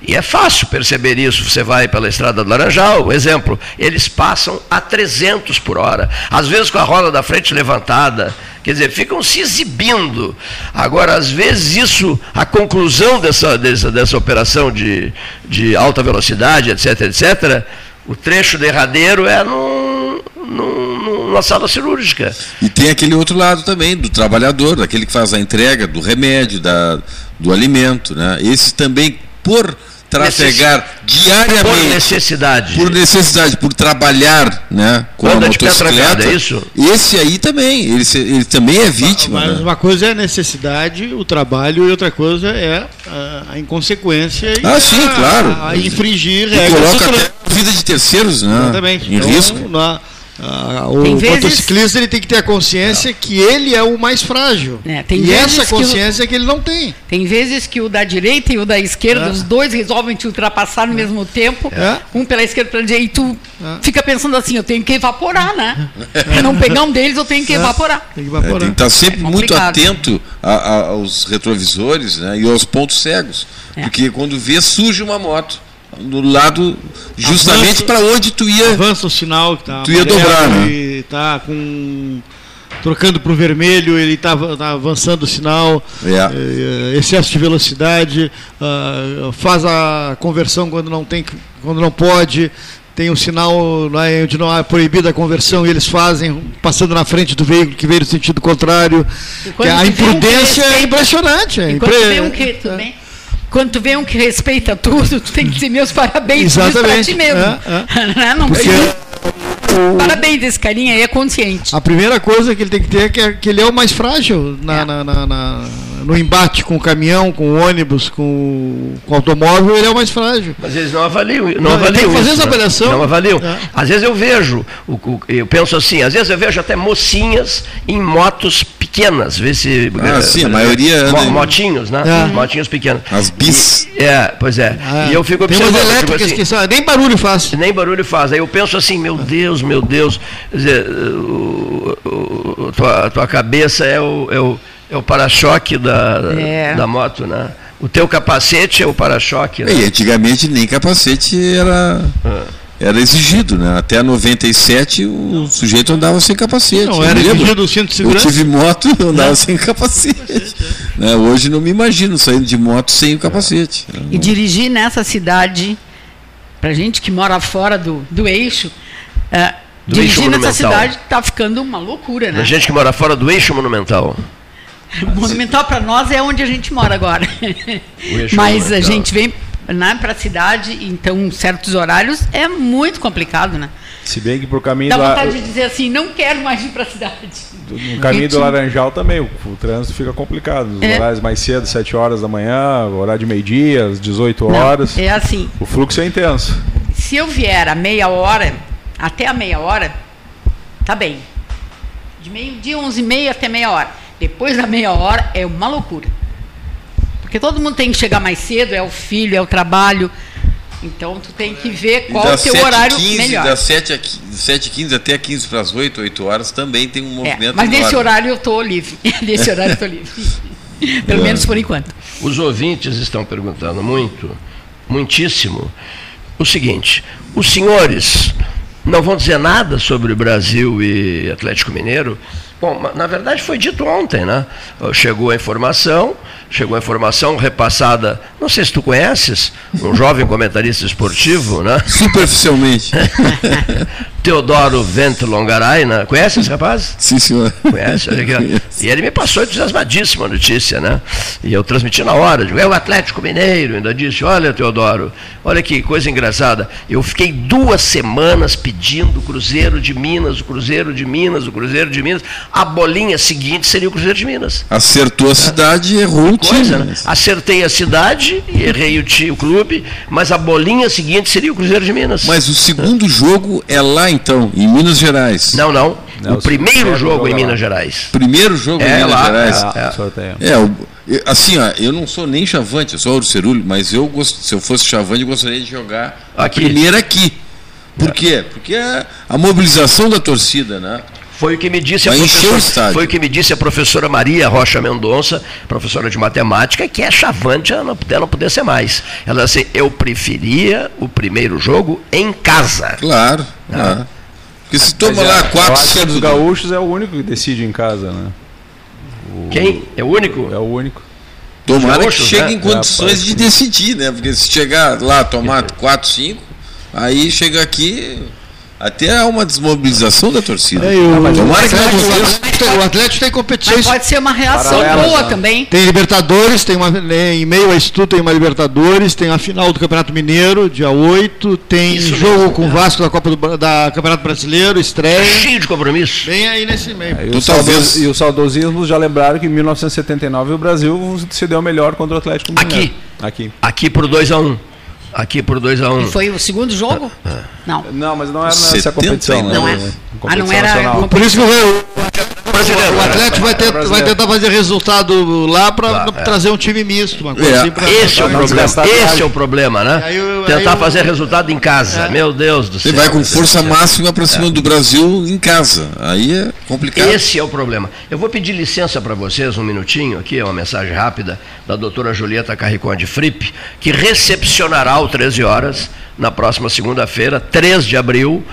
E é fácil perceber isso. Você vai pela estrada do Laranjal, exemplo, eles passam a 300 por hora, às vezes com a roda da frente levantada. Quer dizer, ficam se exibindo. Agora, às vezes, isso, a conclusão dessa, dessa, dessa operação de, de alta velocidade, etc., etc., o trecho derradeiro é num, num, numa sala cirúrgica. E tem aquele outro lado também, do trabalhador, daquele que faz a entrega do remédio, da, do alimento. Né? Esse também, por trafegar diariamente. Por necessidade. Por necessidade, por trabalhar né, com Quando a motocicleta. É isso? Esse aí também, ele, ele também é vítima. Mas né? uma coisa é a necessidade, o trabalho, e outra coisa é a, a inconsequência e ah, sim, a, claro. a infringir regras. Coloca até a vida de terceiros né, Exatamente. em então, risco. Na, ah, o vezes... motociclista ele tem que ter a consciência não. que ele é o mais frágil. É, e essa consciência que, o... que, ele não tem. Tem vezes que o da direita e o da esquerda, é. os dois resolvem te ultrapassar no é. mesmo tempo, é. um pela esquerda e pela direita, e tu é. fica pensando assim, eu tenho que evaporar, né? Para não pegar um deles, eu tenho que é. evaporar. Tem que, evaporar. tem que estar sempre muito atento a, a, aos retrovisores né, e aos pontos cegos. Porque quando vê, surge uma moto do lado justamente para onde tu ia avança o sinal que tá tu ia dobrar né? tá com trocando para o vermelho ele está tá avançando o sinal é. é. excesso de velocidade uh, faz a conversão quando não tem quando não pode tem um sinal onde não é proibida a conversão e eles fazem passando na frente do veículo que veio no sentido contrário a imprudência é impressionante é impre... um também quando tu vê um que respeita tudo, tu tem que dizer meus parabéns para ti mesmo. É, é. Não Porque... Parabéns, esse carinha aí é consciente. A primeira coisa que ele tem que ter é que, é que ele é o mais frágil na, é. na, na, na, no embate com o caminhão, com o ônibus, com, com o automóvel, ele é o mais frágil. Mas eles não avaliam. Não, não avaliam tem que fazer isso, essa né? avaliação. Não avaliam. É. Às vezes eu vejo, eu penso assim, às vezes eu vejo até mocinhas em motos pequenas, vê se. Ah, é, sim, a maioria. Mo, motinhos, né? É. Motinhos pequenos. As bis. E, é, pois é. E eu fico observando. Tem umas elétricas assim, que são, nem barulho faz. Nem barulho faz. Aí eu penso assim, meu Deus, meu Deus, dizer, o, o, tua, tua cabeça é o, é o, é o para-choque da, é. da moto, né? O teu capacete é o para-choque, né? E antigamente nem capacete era. Ah era exigido, né? Até 97 o sujeito andava sem capacete. Não, era exigido o cinto de segurança. Eu tive moto e andava não. sem capacete. né? Hoje não me imagino saindo de moto sem o capacete. E dirigir nessa cidade, para gente que mora fora do, do eixo, é, do dirigir eixo nessa cidade está ficando uma loucura, né? A gente que mora fora do eixo monumental. Monumental para nós é onde a gente mora agora. Mas monumental. a gente vem né, para a cidade, então certos horários é muito complicado, né? Se bem que por caminho Dá vontade do... de dizer assim, não quero mais ir para a cidade. No caminho do Laranjal também, o, o trânsito fica complicado. Os é. horários mais cedo, 7 horas da manhã, horário de meio-dia, às 18 horas. Não, é assim. O fluxo é intenso. Se eu vier a meia hora, até a meia hora, tá bem. De meio-dia, 11 e meia até meia hora. Depois da meia hora é uma loucura. Porque todo mundo tem que chegar mais cedo, é o filho, é o trabalho. Então tu tem que ver qual é o teu horário 15, melhor. Das 7 h 7 15 até 15 para as 8, 8 horas também tem um é, movimento. É, mas nesse horário eu estou livre. nesse horário eu estou livre. Pelo menos por enquanto. Os ouvintes estão perguntando muito, muitíssimo, o seguinte: os senhores não vão dizer nada sobre o Brasil e Atlético Mineiro? Bom, na verdade foi dito ontem, né? Chegou a informação chegou a informação repassada, não sei se tu conheces, um jovem comentarista esportivo, né? Superficialmente. Teodoro Vento Longaray, né? Conhece esse rapaz? Sim, senhor. Conhece? E ele me passou entusiasmadíssima a notícia, né? E eu transmiti na hora, digo, é o Atlético Mineiro, ainda disse, olha, Teodoro, olha que coisa engraçada. Eu fiquei duas semanas pedindo o Cruzeiro de Minas, o Cruzeiro de Minas, o Cruzeiro de Minas. A bolinha seguinte seria o Cruzeiro de Minas. Acertou a cidade e errou o. Coisa, né? Acertei a cidade e errei o, time, o clube, mas a bolinha seguinte seria o Cruzeiro de Minas. Mas o segundo jogo é lá então, em Minas Gerais. Não, não. não o primeiro jogo em Minas Gerais. Primeiro jogo é, em Minas lá, Gerais. É, é. é o, assim, ó, eu não sou nem chavante, eu sou Cerulho, mas eu gost, se eu fosse chavante, eu gostaria de jogar aqui. a primeira aqui. Por é. quê? Porque a, a mobilização da torcida, né? Foi o que me disse a professora, foi o que me disse a professora Maria Rocha Mendonça, professora de matemática, que é chavante ela não poder ser mais. Ela disse, assim, eu preferia o primeiro jogo em casa. Claro. Ah. claro. Porque se toma Mas lá é, quatro cedo... dos gaúchos é o único que decide em casa, né? O... Quem? É o único? É o único. Tomara gaúchos, que chegue né? em condições é, de decidir, né? Porque se chegar lá tomar 4, 5, aí chega aqui até há uma desmobilização da torcida. É, o, o, Atlético, tem competições. Mas pode ser uma reação boa né? também. Tem Libertadores, tem uma, né, em meio a isso tudo tem uma Libertadores, tem a final do Campeonato Mineiro, dia 8, tem isso jogo mesmo, com o Vasco da Copa do da Campeonato Brasileiro, estreia. Cheio de compromisso. Bem aí nesse meio. É, e, o talvez... e os saudosismos já lembraram que em 1979 o Brasil se deu melhor contra o Atlético Mineiro. Aqui. Aqui. Aqui por 2 a 1 um. Aqui por 2 a 1 um. E foi o segundo jogo? Ah, ah. Não. Não, mas não era nessa competição. Né? Não é. Competição ah, não era. Por isso que eu, o Atlético vai, ter, vai tentar fazer resultado lá para é. trazer um time misto. Uma coisa é. assim pra, esse, pra é o problema, esse é o problema, né? Aí, tentar aí, fazer resultado em casa. É. Meu Deus do céu. Ele vai com força máxima para cima é. do Brasil em casa. Aí é complicado. Esse é o problema. Eu vou pedir licença para vocês um minutinho aqui, é uma mensagem rápida da doutora Julieta Carriconde Fripp, que recepcionará o 13 horas na próxima segunda-feira, 3 de abril,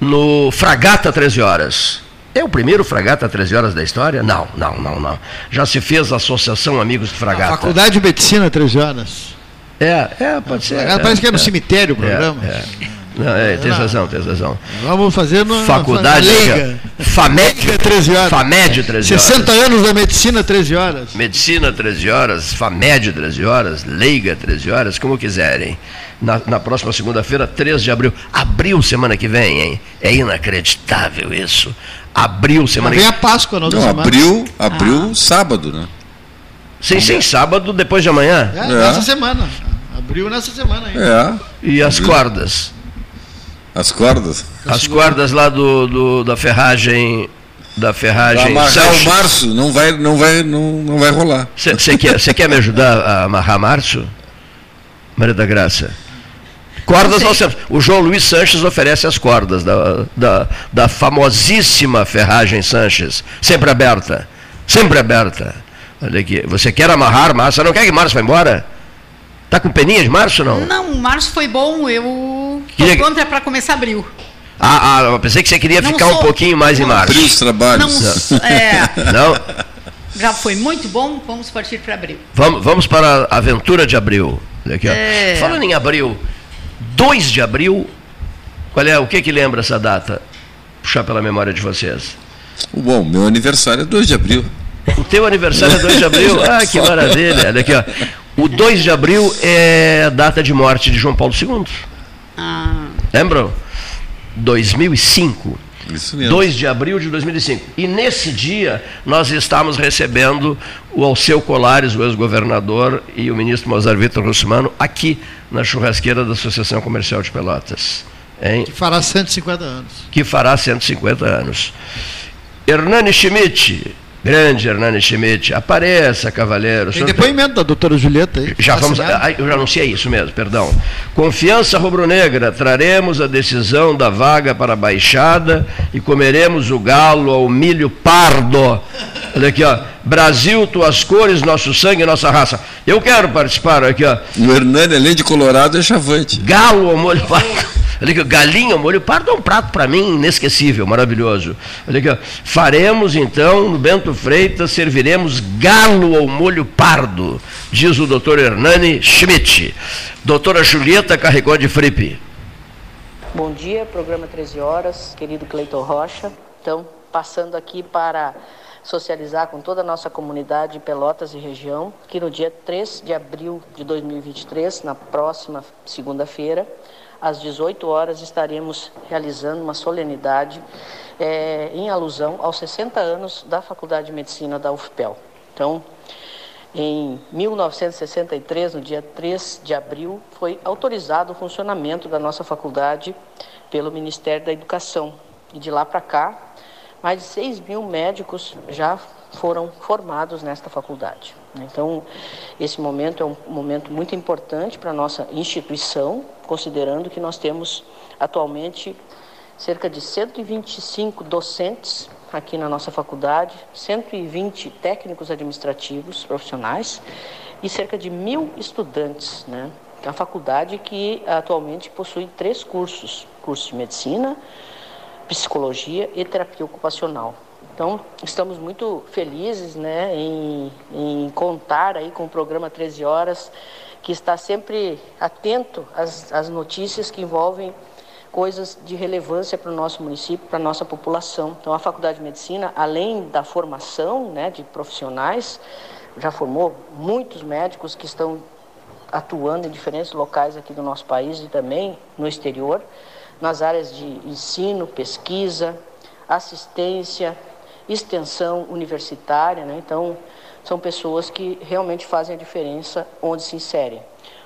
no Fragata 13 horas. É o primeiro Fragata 13 horas da história? Não, não, não, não. Já se fez a Associação Amigos do Fragata. A Faculdade de Medicina 13 horas. É, é, pode ser. É, parece que é no é, cemitério o programa. É, é. Não, é, tem razão, tem razão. Vamos fazer no, Faculdade Leiga. FAMED 13 horas. FAMED 13 horas. 60 anos da medicina 13 horas. Medicina 13 horas, FAMED 13 horas, Leiga 13 horas, como quiserem na, na próxima segunda-feira, 13 de abril. Abril semana que vem, hein? É inacreditável isso. Abril semana que vem. a Páscoa, não, não Abril, abril ah. sábado, né? Sim, sim, sábado depois de amanhã. É, é. nessa semana. Abril nessa semana ainda. É. E as cordas? As cordas? As cordas lá do, do da ferragem da ferragem. Amarrar o março não vai, não vai, não, não vai rolar. Você quer, quer me ajudar a amarrar março? Maria da Graça. Cordas nós temos. O João Luiz Sanches oferece as cordas da, da, da famosíssima ferragem Sanches, sempre aberta. Sempre aberta. Olha aqui. Você quer amarrar Março? Não quer que Março vá embora? Tá com peninha de Março não? Não, Março foi bom. Eu tô Queria... pronta para começar abril. Ah, ah, eu pensei que você queria não ficar sou... um pouquinho mais em março. Abril os trabalhos. Não, é... não. Já foi muito bom, vamos partir para abril. Vamos, vamos para a aventura de abril. Aqui, é... Falando em abril, 2 de abril, qual é, o que que lembra essa data? Puxar pela memória de vocês. Bom, meu aniversário é 2 de abril. O teu aniversário é 2 de abril? Ah, que maravilha. Olha aqui, ó. O 2 de abril é a data de morte de João Paulo II. Ah. Lembram? 2005. Isso mesmo. 2 de abril de 2005. E nesse dia nós estamos recebendo o Alceu Colares, o ex-governador, e o ministro Mozart Vitor Russmano aqui na churrasqueira da Associação Comercial de Pelotas. Hein? Que fará 150 anos. Que fará 150 anos. Hernani Schmidt, Grande Hernani Schmidt, apareça, cavaleiro. Tem depoimento da doutora Julieta aí. Já vamos, eu já anunciei isso mesmo, perdão. Confiança rubro-negra, traremos a decisão da vaga para a Baixada e comeremos o galo ao milho pardo. Olha aqui, ó. Brasil, tuas cores, nosso sangue, nossa raça. Eu quero participar aqui, ó. O Hernani, além de colorado, é chavante. Galo ao molho pardo. Olha aqui, galinha, molho pardo é um prato para mim inesquecível, maravilhoso. Olha aqui, faremos então no Bento Freitas, serviremos galo ao molho pardo, diz o doutor Hernani Schmidt. Doutora Julieta Carregó de Fripe. Bom dia, programa 13 horas, querido Cleiton Rocha. Então, passando aqui para socializar com toda a nossa comunidade Pelotas e região, que no dia 3 de abril de 2023, na próxima segunda-feira, às 18 horas, estaremos realizando uma solenidade é, em alusão aos 60 anos da Faculdade de Medicina da UFPEL. Então, em 1963, no dia 3 de abril, foi autorizado o funcionamento da nossa faculdade pelo Ministério da Educação. E de lá para cá, mais de 6 mil médicos já foram formados nesta faculdade. Então, esse momento é um momento muito importante para a nossa instituição, considerando que nós temos atualmente cerca de 125 docentes aqui na nossa faculdade, 120 técnicos administrativos profissionais e cerca de mil estudantes. Né? É faculdade que atualmente possui três cursos: curso de medicina, psicologia e terapia ocupacional. Então, estamos muito felizes né, em, em, contar aí com o programa 13 Horas, que está sempre atento às, às notícias que envolvem coisas de relevância para o nosso município, para a nossa população. Então, a Faculdade de Medicina, além da formação né, de profissionais, já formou muitos médicos que estão atuando em diferentes locais aqui do nosso país e também no exterior, nas áreas de ensino, pesquisa, assistência, extensão universitária, né? então são pessoas que realmente fazem a diferença onde se inserem.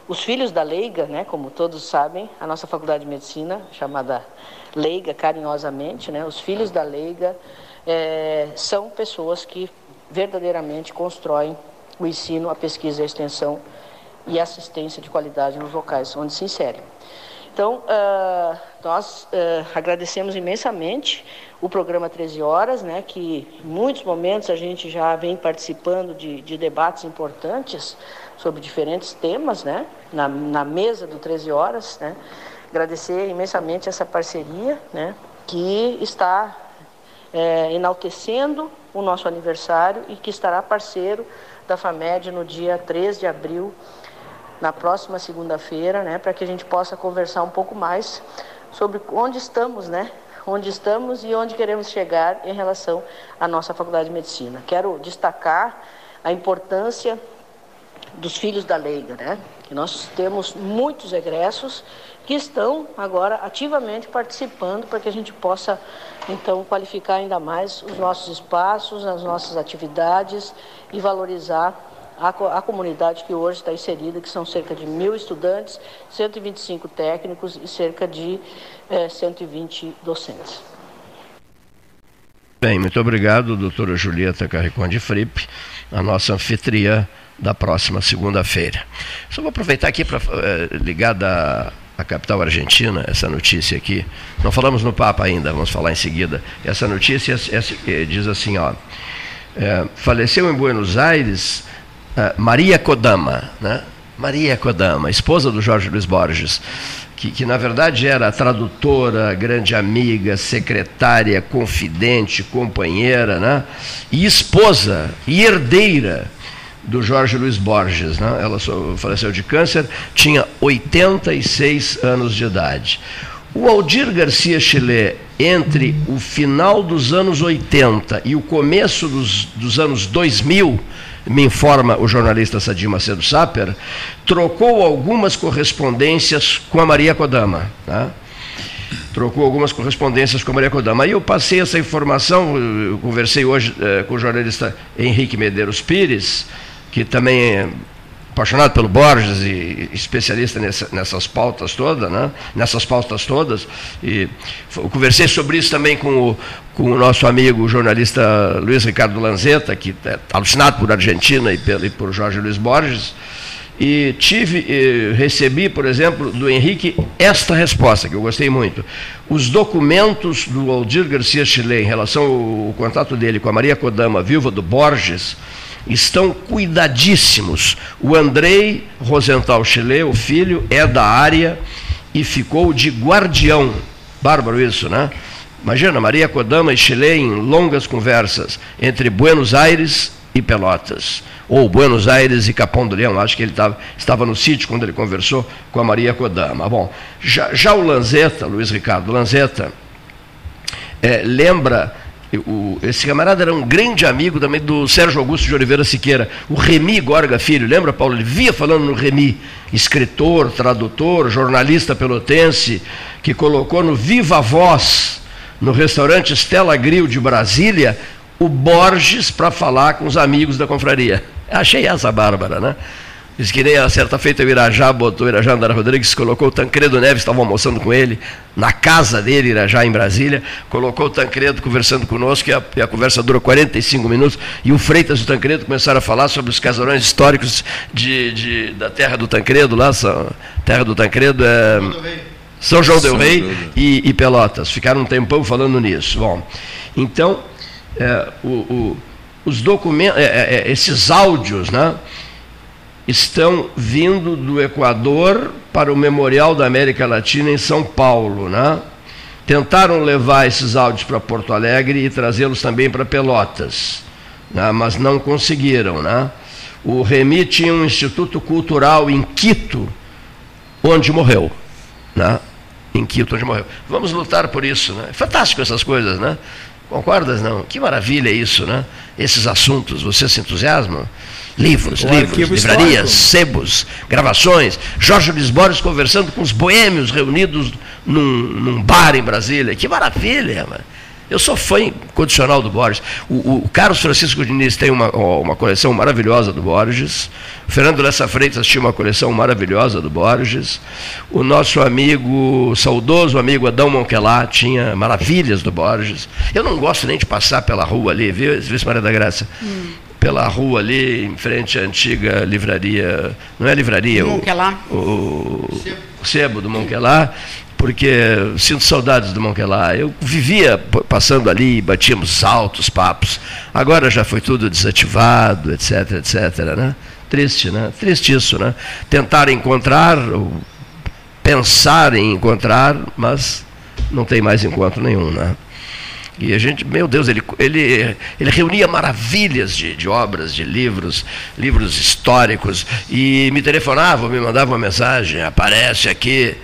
Os filhos da Leiga, né, como todos sabem, a nossa faculdade de medicina, chamada Leiga carinhosamente, né, os filhos da Leiga é, são pessoas que verdadeiramente constroem o ensino, a pesquisa, a extensão e assistência de qualidade nos locais onde se inserem. Então, uh, nós uh, agradecemos imensamente o programa 13 Horas, né, que em muitos momentos a gente já vem participando de, de debates importantes sobre diferentes temas né, na, na mesa do 13 Horas. Né. Agradecer imensamente essa parceria né, que está é, enaltecendo o nosso aniversário e que estará parceiro da FAMED no dia 3 de abril na próxima segunda-feira, né, para que a gente possa conversar um pouco mais sobre onde estamos, né, onde estamos e onde queremos chegar em relação à nossa Faculdade de Medicina. Quero destacar a importância dos filhos da leiga, né? Que nós temos muitos egressos que estão agora ativamente participando para que a gente possa então qualificar ainda mais os nossos espaços, as nossas atividades e valorizar a, a comunidade que hoje está inserida, que são cerca de mil estudantes, 125 técnicos e cerca de é, 120 docentes. Bem, muito obrigado, doutora Julieta Carriconde Fripe, a nossa anfitriã da próxima segunda-feira. Só vou aproveitar aqui para é, ligar da a capital argentina, essa notícia aqui. Não falamos no Papa ainda, vamos falar em seguida. Essa notícia é, é, diz assim, ó. É, faleceu em Buenos Aires uh, Maria Kodama, né? Maria Kodama, esposa do Jorge Luiz Borges, que, que na verdade era tradutora, grande amiga, secretária, confidente, companheira, né? e esposa e herdeira do Jorge Luiz Borges. Né? Ela faleceu de câncer, tinha 86 anos de idade. O Aldir Garcia Chile, entre o final dos anos 80 e o começo dos, dos anos 2000, me informa o jornalista Sadir Macedo Saper, trocou algumas correspondências com a Maria Kodama. Tá? Trocou algumas correspondências com a Maria Kodama. Aí eu passei essa informação, eu conversei hoje eh, com o jornalista Henrique Medeiros Pires, que também é apaixonado pelo Borges e especialista nessa, nessas pautas todas, né? nessas pautas todas. E conversei sobre isso também com o, com o nosso amigo jornalista Luiz Ricardo Lanzetta, que é alucinado por Argentina e, pelo, e por Jorge Luiz Borges. E tive, eh, recebi, por exemplo, do Henrique esta resposta, que eu gostei muito. Os documentos do Aldir Garcia Chile em relação ao, ao contato dele com a Maria Kodama, viúva do Borges, estão cuidadíssimos. O Andrei Rosenthal Chile, o filho, é da área e ficou de guardião. Bárbaro isso, né? Imagina, Maria Kodama e Chile em longas conversas entre Buenos Aires e Pelotas. Ou Buenos Aires e Capão do Leão. Acho que ele tava, estava no sítio quando ele conversou com a Maria Kodama. Bom, já, já o Lanzetta, Luiz Ricardo Lanzetta, é, lembra o, esse camarada era um grande amigo também do Sérgio Augusto de Oliveira Siqueira, o Remi Gorga Filho, lembra, Paulo? Ele via falando no Remi, escritor, tradutor, jornalista pelotense, que colocou no Viva Voz, no restaurante Stella Grill de Brasília, o Borges para falar com os amigos da confraria. Achei essa bárbara, né? Diz que nem a certa feita o Irajá botou, o Irajá Andara Rodrigues, colocou o Tancredo Neves, estava almoçando com ele, na casa dele, Irajá, em Brasília, colocou o Tancredo conversando conosco, e a, e a conversa durou 45 minutos, e o Freitas e o Tancredo começaram a falar sobre os casarões históricos de, de da terra do Tancredo, lá, terra do Tancredo é... São João del Rei e, e, Pelotas. Ficaram um tempão falando nisso. Bom, então, é, o, o, os documentos, é, é, é esses áudios, né? Estão vindo do Equador para o Memorial da América Latina em São Paulo. Né? Tentaram levar esses áudios para Porto Alegre e trazê-los também para Pelotas, né? mas não conseguiram. Né? O Remi tinha um instituto cultural em Quito, onde morreu. Né? Em Quito, onde morreu. Vamos lutar por isso. Né? Fantástico essas coisas, né? Concordas, não? Que maravilha isso, né? Esses assuntos, você se entusiasma? Livros, o livros, livrarias, histórico. sebos, gravações. Jorge Luiz Borges conversando com os boêmios reunidos num, num bar em Brasília. Que maravilha, mano. Eu sou fã incondicional do Borges. O, o, Carlos Francisco Diniz tem uma, uma coleção maravilhosa do Borges. O Fernando Lessa Freitas tinha uma coleção maravilhosa do Borges. O nosso amigo, saudoso amigo Adão Monquelá, tinha maravilhas do Borges. Eu não gosto nem de passar pela rua ali, viu, viu Maria da Graça? Hum. Pela rua ali, em frente à antiga livraria. Não é livraria? Monquelá. O, o, o Sebo do Monquelá porque sinto saudades do Monquelá. Eu vivia passando ali, batíamos altos papos. Agora já foi tudo desativado, etc, etc. Né? Triste, né? Triste isso, né? Tentar encontrar, pensar em encontrar, mas não tem mais encontro nenhum, né? E a gente, meu Deus, ele, ele, ele reunia maravilhas de, de obras, de livros, livros históricos, e me telefonava, me mandava uma mensagem, aparece aqui,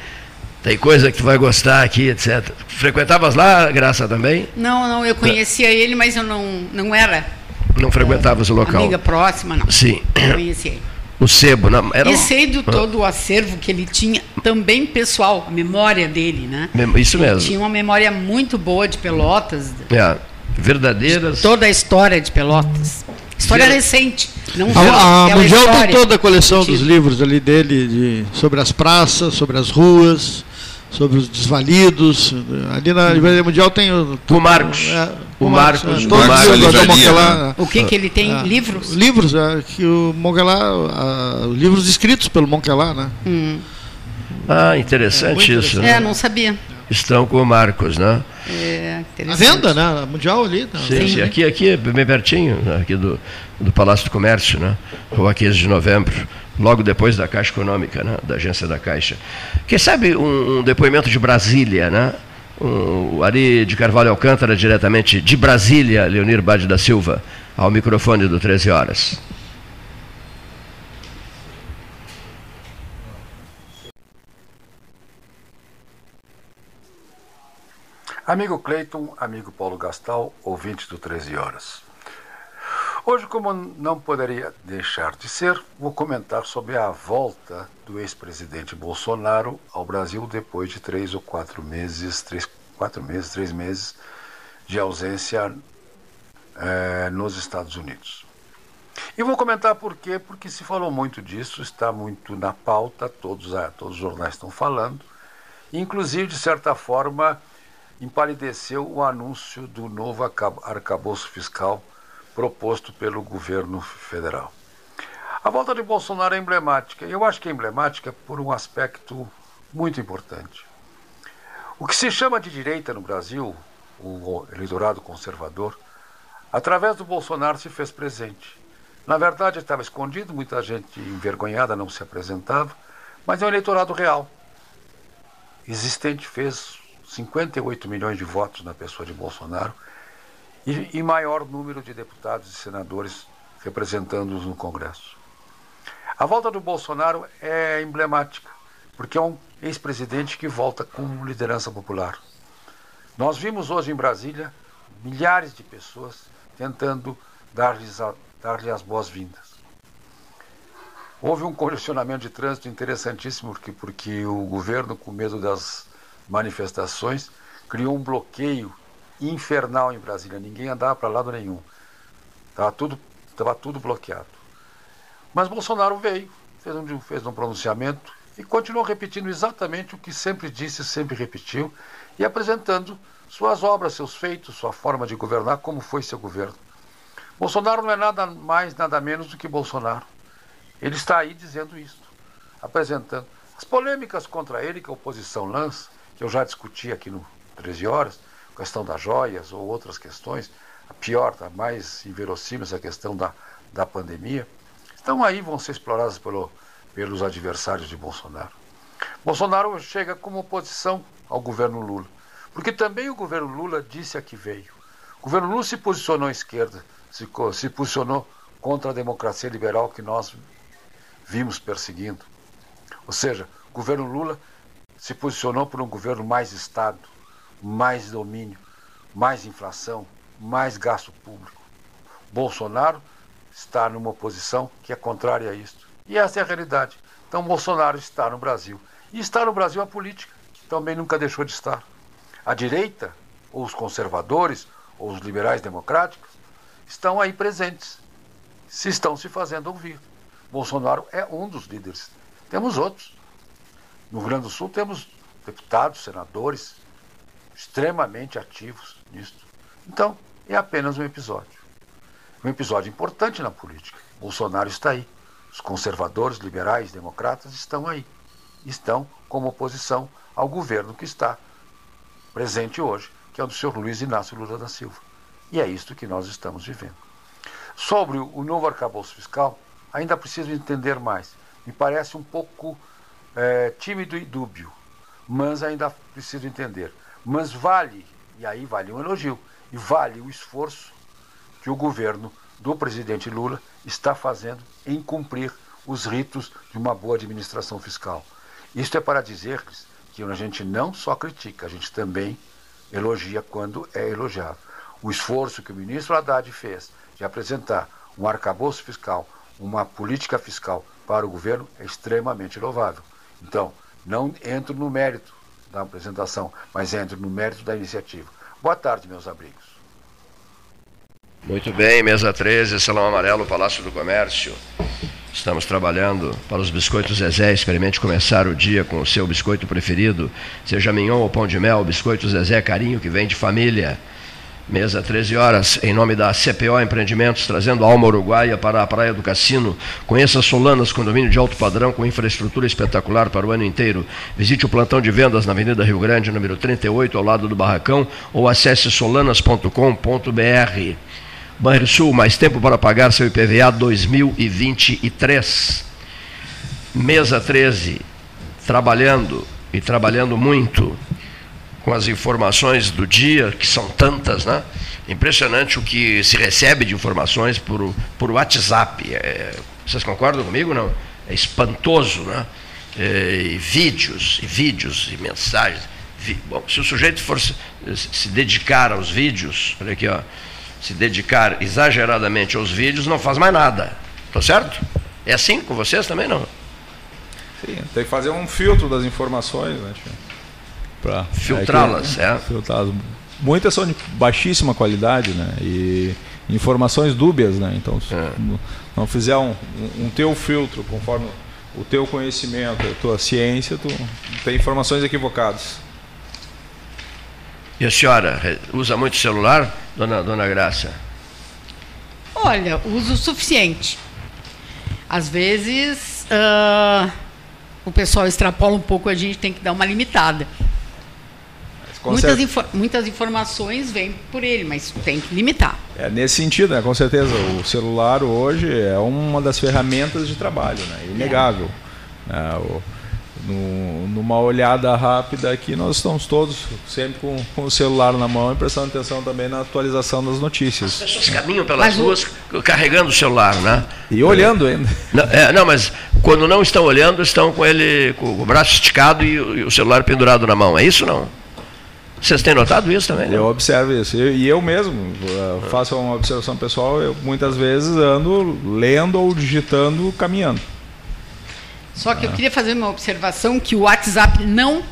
tem coisa que tu vai gostar aqui, etc. Frequentavas lá, Graça, também? Não, não, eu conhecia ele, mas eu não, não era. Não frequentavas o local? Amiga próxima, não. Sim. Eu conhecia ele. O sebo, não, era E sei do todo o acervo que ele tinha, também pessoal, a memória dele, né? Isso mesmo. Ele tinha uma memória muito boa de Pelotas. É, verdadeiras. Toda a história de Pelotas. História Ver... recente. Não a, a Mundial tem toda a coleção dos livros ali dele, de, sobre as praças, sobre as ruas sobre os desvalidos. Ali na Livraria Mundial tem o. O Marcos. É, o, o Marcos. Marcos. Todos Marcos os livros da Monquelá. O que, que ele tem? É, livros? Livros, é, que o Monquelá. livros escritos pelo Monquelá, né? Hum. Ah, interessante é, isso. Né? É, não sabia. estão com o Marcos, né? É, a venda, né? Mundial ali. Tá? Sim, sim, aqui, aqui é bem pertinho, né? aqui do, do Palácio do Comércio, né? Rua 15 de novembro, logo depois da Caixa Econômica, né? Da agência da Caixa. Quem sabe um, um depoimento de Brasília, né? O Ari de Carvalho Alcântara, diretamente de Brasília, Leonir Bade da Silva, ao microfone do 13 Horas. Amigo Cleiton, amigo Paulo Gastal, ouvinte do 13 Horas. Hoje, como não poderia deixar de ser, vou comentar sobre a volta do ex-presidente Bolsonaro ao Brasil depois de três ou quatro meses, três, quatro meses, três meses de ausência é, nos Estados Unidos. E vou comentar por quê, porque se falou muito disso, está muito na pauta, todos, todos os jornais estão falando, inclusive, de certa forma, empalideceu o anúncio do novo arcabouço fiscal proposto pelo governo federal. A volta de Bolsonaro é emblemática. Eu acho que é emblemática por um aspecto muito importante. O que se chama de direita no Brasil, o eleitorado conservador, através do Bolsonaro se fez presente. Na verdade, estava escondido, muita gente envergonhada não se apresentava, mas é um eleitorado real. Existente fez 58 milhões de votos na pessoa de Bolsonaro e, e maior número de deputados e senadores representando-os no Congresso. A volta do Bolsonaro é emblemática, porque é um ex-presidente que volta com liderança popular. Nós vimos hoje em Brasília milhares de pessoas tentando dar-lhes dar as boas-vindas. Houve um congestionamento de trânsito interessantíssimo, porque, porque o governo, com medo das manifestações, criou um bloqueio infernal em Brasília. Ninguém andava para lado nenhum. Estava tudo, tava tudo bloqueado. Mas Bolsonaro veio, fez um, fez um pronunciamento e continuou repetindo exatamente o que sempre disse, sempre repetiu, e apresentando suas obras, seus feitos, sua forma de governar, como foi seu governo. Bolsonaro não é nada mais, nada menos do que Bolsonaro. Ele está aí dizendo isso, apresentando. As polêmicas contra ele que a oposição lança, que eu já discuti aqui no 13 Horas, questão das joias ou outras questões, a pior, a mais inverossímil, essa questão da, da pandemia, estão aí, vão ser exploradas pelo, pelos adversários de Bolsonaro. Bolsonaro chega como oposição ao governo Lula, porque também o governo Lula disse a que veio. O governo Lula se posicionou à esquerda, se, se posicionou contra a democracia liberal que nós vimos perseguindo. Ou seja, o governo Lula se posicionou por um governo mais Estado, mais domínio, mais inflação, mais gasto público. Bolsonaro está numa posição que é contrária a isso. E essa é a realidade. Então, Bolsonaro está no Brasil. E está no Brasil a política, que também nunca deixou de estar. A direita, ou os conservadores, ou os liberais democráticos, estão aí presentes. Se estão se fazendo ouvir. Bolsonaro é um dos líderes. Temos outros. No Rio Grande do Sul temos deputados, senadores extremamente ativos nisso. Então, é apenas um episódio. Um episódio importante na política. Bolsonaro está aí. Os conservadores, liberais, democratas estão aí. Estão como oposição ao governo que está presente hoje, que é o do senhor Luiz Inácio Lula da Silva. E é isto que nós estamos vivendo. Sobre o novo arcabouço fiscal, ainda preciso entender mais. Me parece um pouco é, tímido e dúbio, mas ainda preciso entender. Mas vale, e aí vale um elogio, e vale o esforço que o governo do presidente Lula está fazendo em cumprir os ritos de uma boa administração fiscal. Isto é para dizer-lhes que a gente não só critica, a gente também elogia quando é elogiado. O esforço que o ministro Haddad fez de apresentar um arcabouço fiscal, uma política fiscal para o governo é extremamente louvável. Então, não entro no mérito da apresentação, mas entro no mérito da iniciativa. Boa tarde, meus amigos. Muito bem, mesa 13, Salão Amarelo, Palácio do Comércio. Estamos trabalhando para os biscoitos Zezé. Experimente começar o dia com o seu biscoito preferido. Seja mignon ou pão de mel, biscoito Zezé, carinho que vem de família. Mesa 13 horas, em nome da CPO Empreendimentos, trazendo a alma uruguaia para a Praia do Cassino. Conheça Solanas, condomínio de alto padrão com infraestrutura espetacular para o ano inteiro. Visite o plantão de vendas na Avenida Rio Grande, número 38, ao lado do Barracão, ou acesse solanas.com.br. Banrisul, mais tempo para pagar seu IPVA 2023. Mesa 13, trabalhando e trabalhando muito com as informações do dia, que são tantas, né? Impressionante o que se recebe de informações por, por WhatsApp. É, vocês concordam comigo? Não? É espantoso, né? É, e vídeos, e vídeos, e mensagens. Bom, se o sujeito for se, se, dedicar aos vídeos, olha aqui, ó, se dedicar exageradamente aos vídeos, não faz mais nada. Tá certo? É assim com vocês também, não? Sim, tem que fazer um filtro das informações, né, tio? Para filtrá-las, é, é. Filtrá-las. Muitas são de baixíssima qualidade, né? E informações dúbias, né? Então, se é. não fizer um, um, um teu filtro conforme o teu conhecimento, a tua ciência, tu tem informações equivocadas. E a senhora usa muito celular, dona, dona Graça? Olha, uso o suficiente. Às vezes uh, o pessoal extrapola um pouco, a gente tem que dar uma limitada. Muitas, infor muitas informações vêm por ele, mas tem que limitar. É nesse sentido, né? com certeza. O celular hoje é uma das ferramentas de trabalho, né? inegável. É. É, o, no, numa olhada rápida aqui, nós estamos todos sempre com, com, o celular na mão e prestando atenção também na atualização das notícias. As pessoas caminham pelas mas ruas carregando o celular, né? E olhando ainda. Não, é, não, mas quando não estão olhando, estão com ele com o braço esticado e, e o celular pendurado na mão. É isso não? Vocês têm notado isso também? Né? Eu observo isso. e eu mesmo uh, faço uma observação pessoal. Eu muitas vezes ando lendo ou digitando caminhando. Só que eu queria fazer uma observação que o WhatsApp não uh,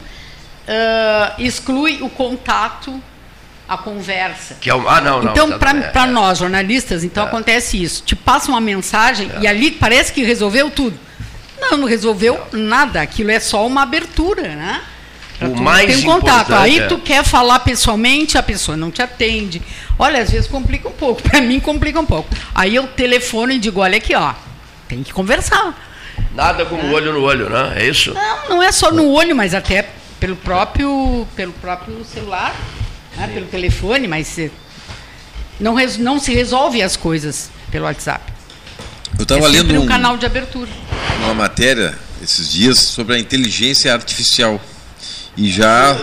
exclui o contato, a conversa. Que é o, ah, não, não. Então, para é, nós, jornalistas, então é. acontece isso. Te passa uma mensagem é. e ali parece que resolveu tudo. Não, não resolveu nada. Aquilo é só uma abertura, né? O mais tem um contato. Aí é. tu quer falar pessoalmente, a pessoa não te atende. Olha, às vezes complica um pouco. Para mim complica um pouco. Aí eu telefono e digo, olha aqui, ó, tem que conversar. Nada com o olho no olho, né? É isso? Não, não é só no olho, mas até pelo próprio, pelo próprio celular, né? pelo telefone, mas não, não se resolve as coisas pelo WhatsApp. Eu estava é lendo um, um canal de abertura. Uma matéria esses dias sobre a inteligência artificial. E já,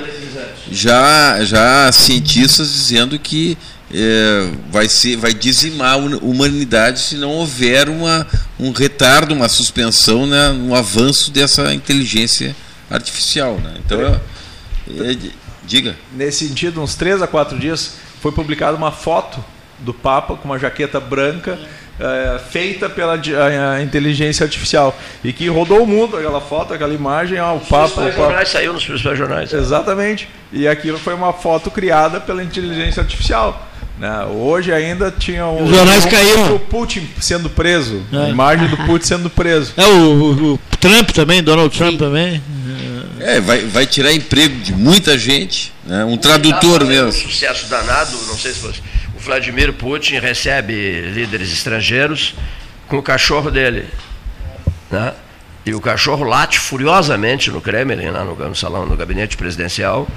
já, já cientistas dizendo que é, vai, ser, vai dizimar a humanidade se não houver uma, um retardo, uma suspensão né, no avanço dessa inteligência artificial. Né? Então, é, é, diga. Nesse sentido, uns três a quatro dias foi publicada uma foto do Papa com uma jaqueta branca é, feita pela a, a inteligência artificial e que rodou o mundo aquela foto, aquela imagem, ó, o papo. Os jornais saiu nos principais jornais. Exatamente. E aquilo foi uma foto criada pela inteligência artificial. Né? Hoje ainda tinha o, Os jornais o, caíram. o Putin sendo preso, é. a imagem do Putin sendo preso. É o, o Trump também, Donald Trump Sim. também. É, vai, vai tirar emprego de muita gente, né? um tradutor mesmo. Um sucesso danado, não sei se fosse Vladimir Putin recebe líderes estrangeiros com o cachorro dele. Né? E o cachorro late furiosamente no Kremlin, lá no, no salão, no gabinete presidencial.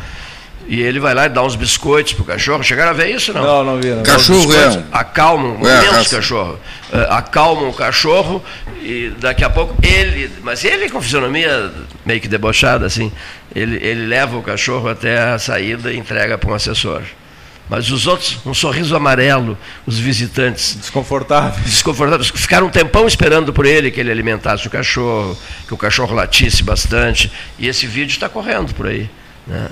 E ele vai lá e dá uns biscoitos pro cachorro. Chegaram a ver isso, não? Não, não vi. Não. Cachorro é. Acalmam, um é imenso cachorro. Uh, acalmam o cachorro e daqui a pouco ele. Mas ele com fisionomia meio que debochada, assim. Ele, ele leva o cachorro até a saída e entrega para um assessor. Mas os outros, um sorriso amarelo, os visitantes. Desconfortáveis. Desconfortáveis. Ficaram um tempão esperando por ele que ele alimentasse o cachorro, que o cachorro latisse bastante. E esse vídeo está correndo por aí. Né?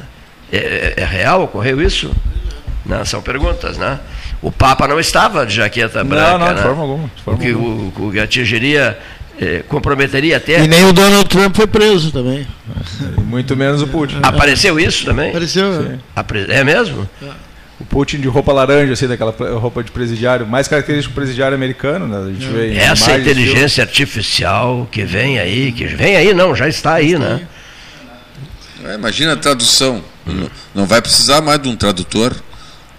É, é, é, real? Ocorreu isso? Não, são perguntas, né? O Papa não estava de jaqueta branca. Não, não, de né? forma alguma. De forma o que alguma. O, o atingiria eh, comprometeria até. E nem o Donald Trump foi preso também. Muito menos o Putin. Apareceu isso também? Apareceu. É mesmo? É o Putin de roupa laranja, assim, daquela roupa de presidiário, mais característico do presidiário americano, né? A gente vê Essa inteligência artificial que vem aí, que vem aí não, já está aí, né? É, imagina a tradução. Não vai precisar mais de um tradutor.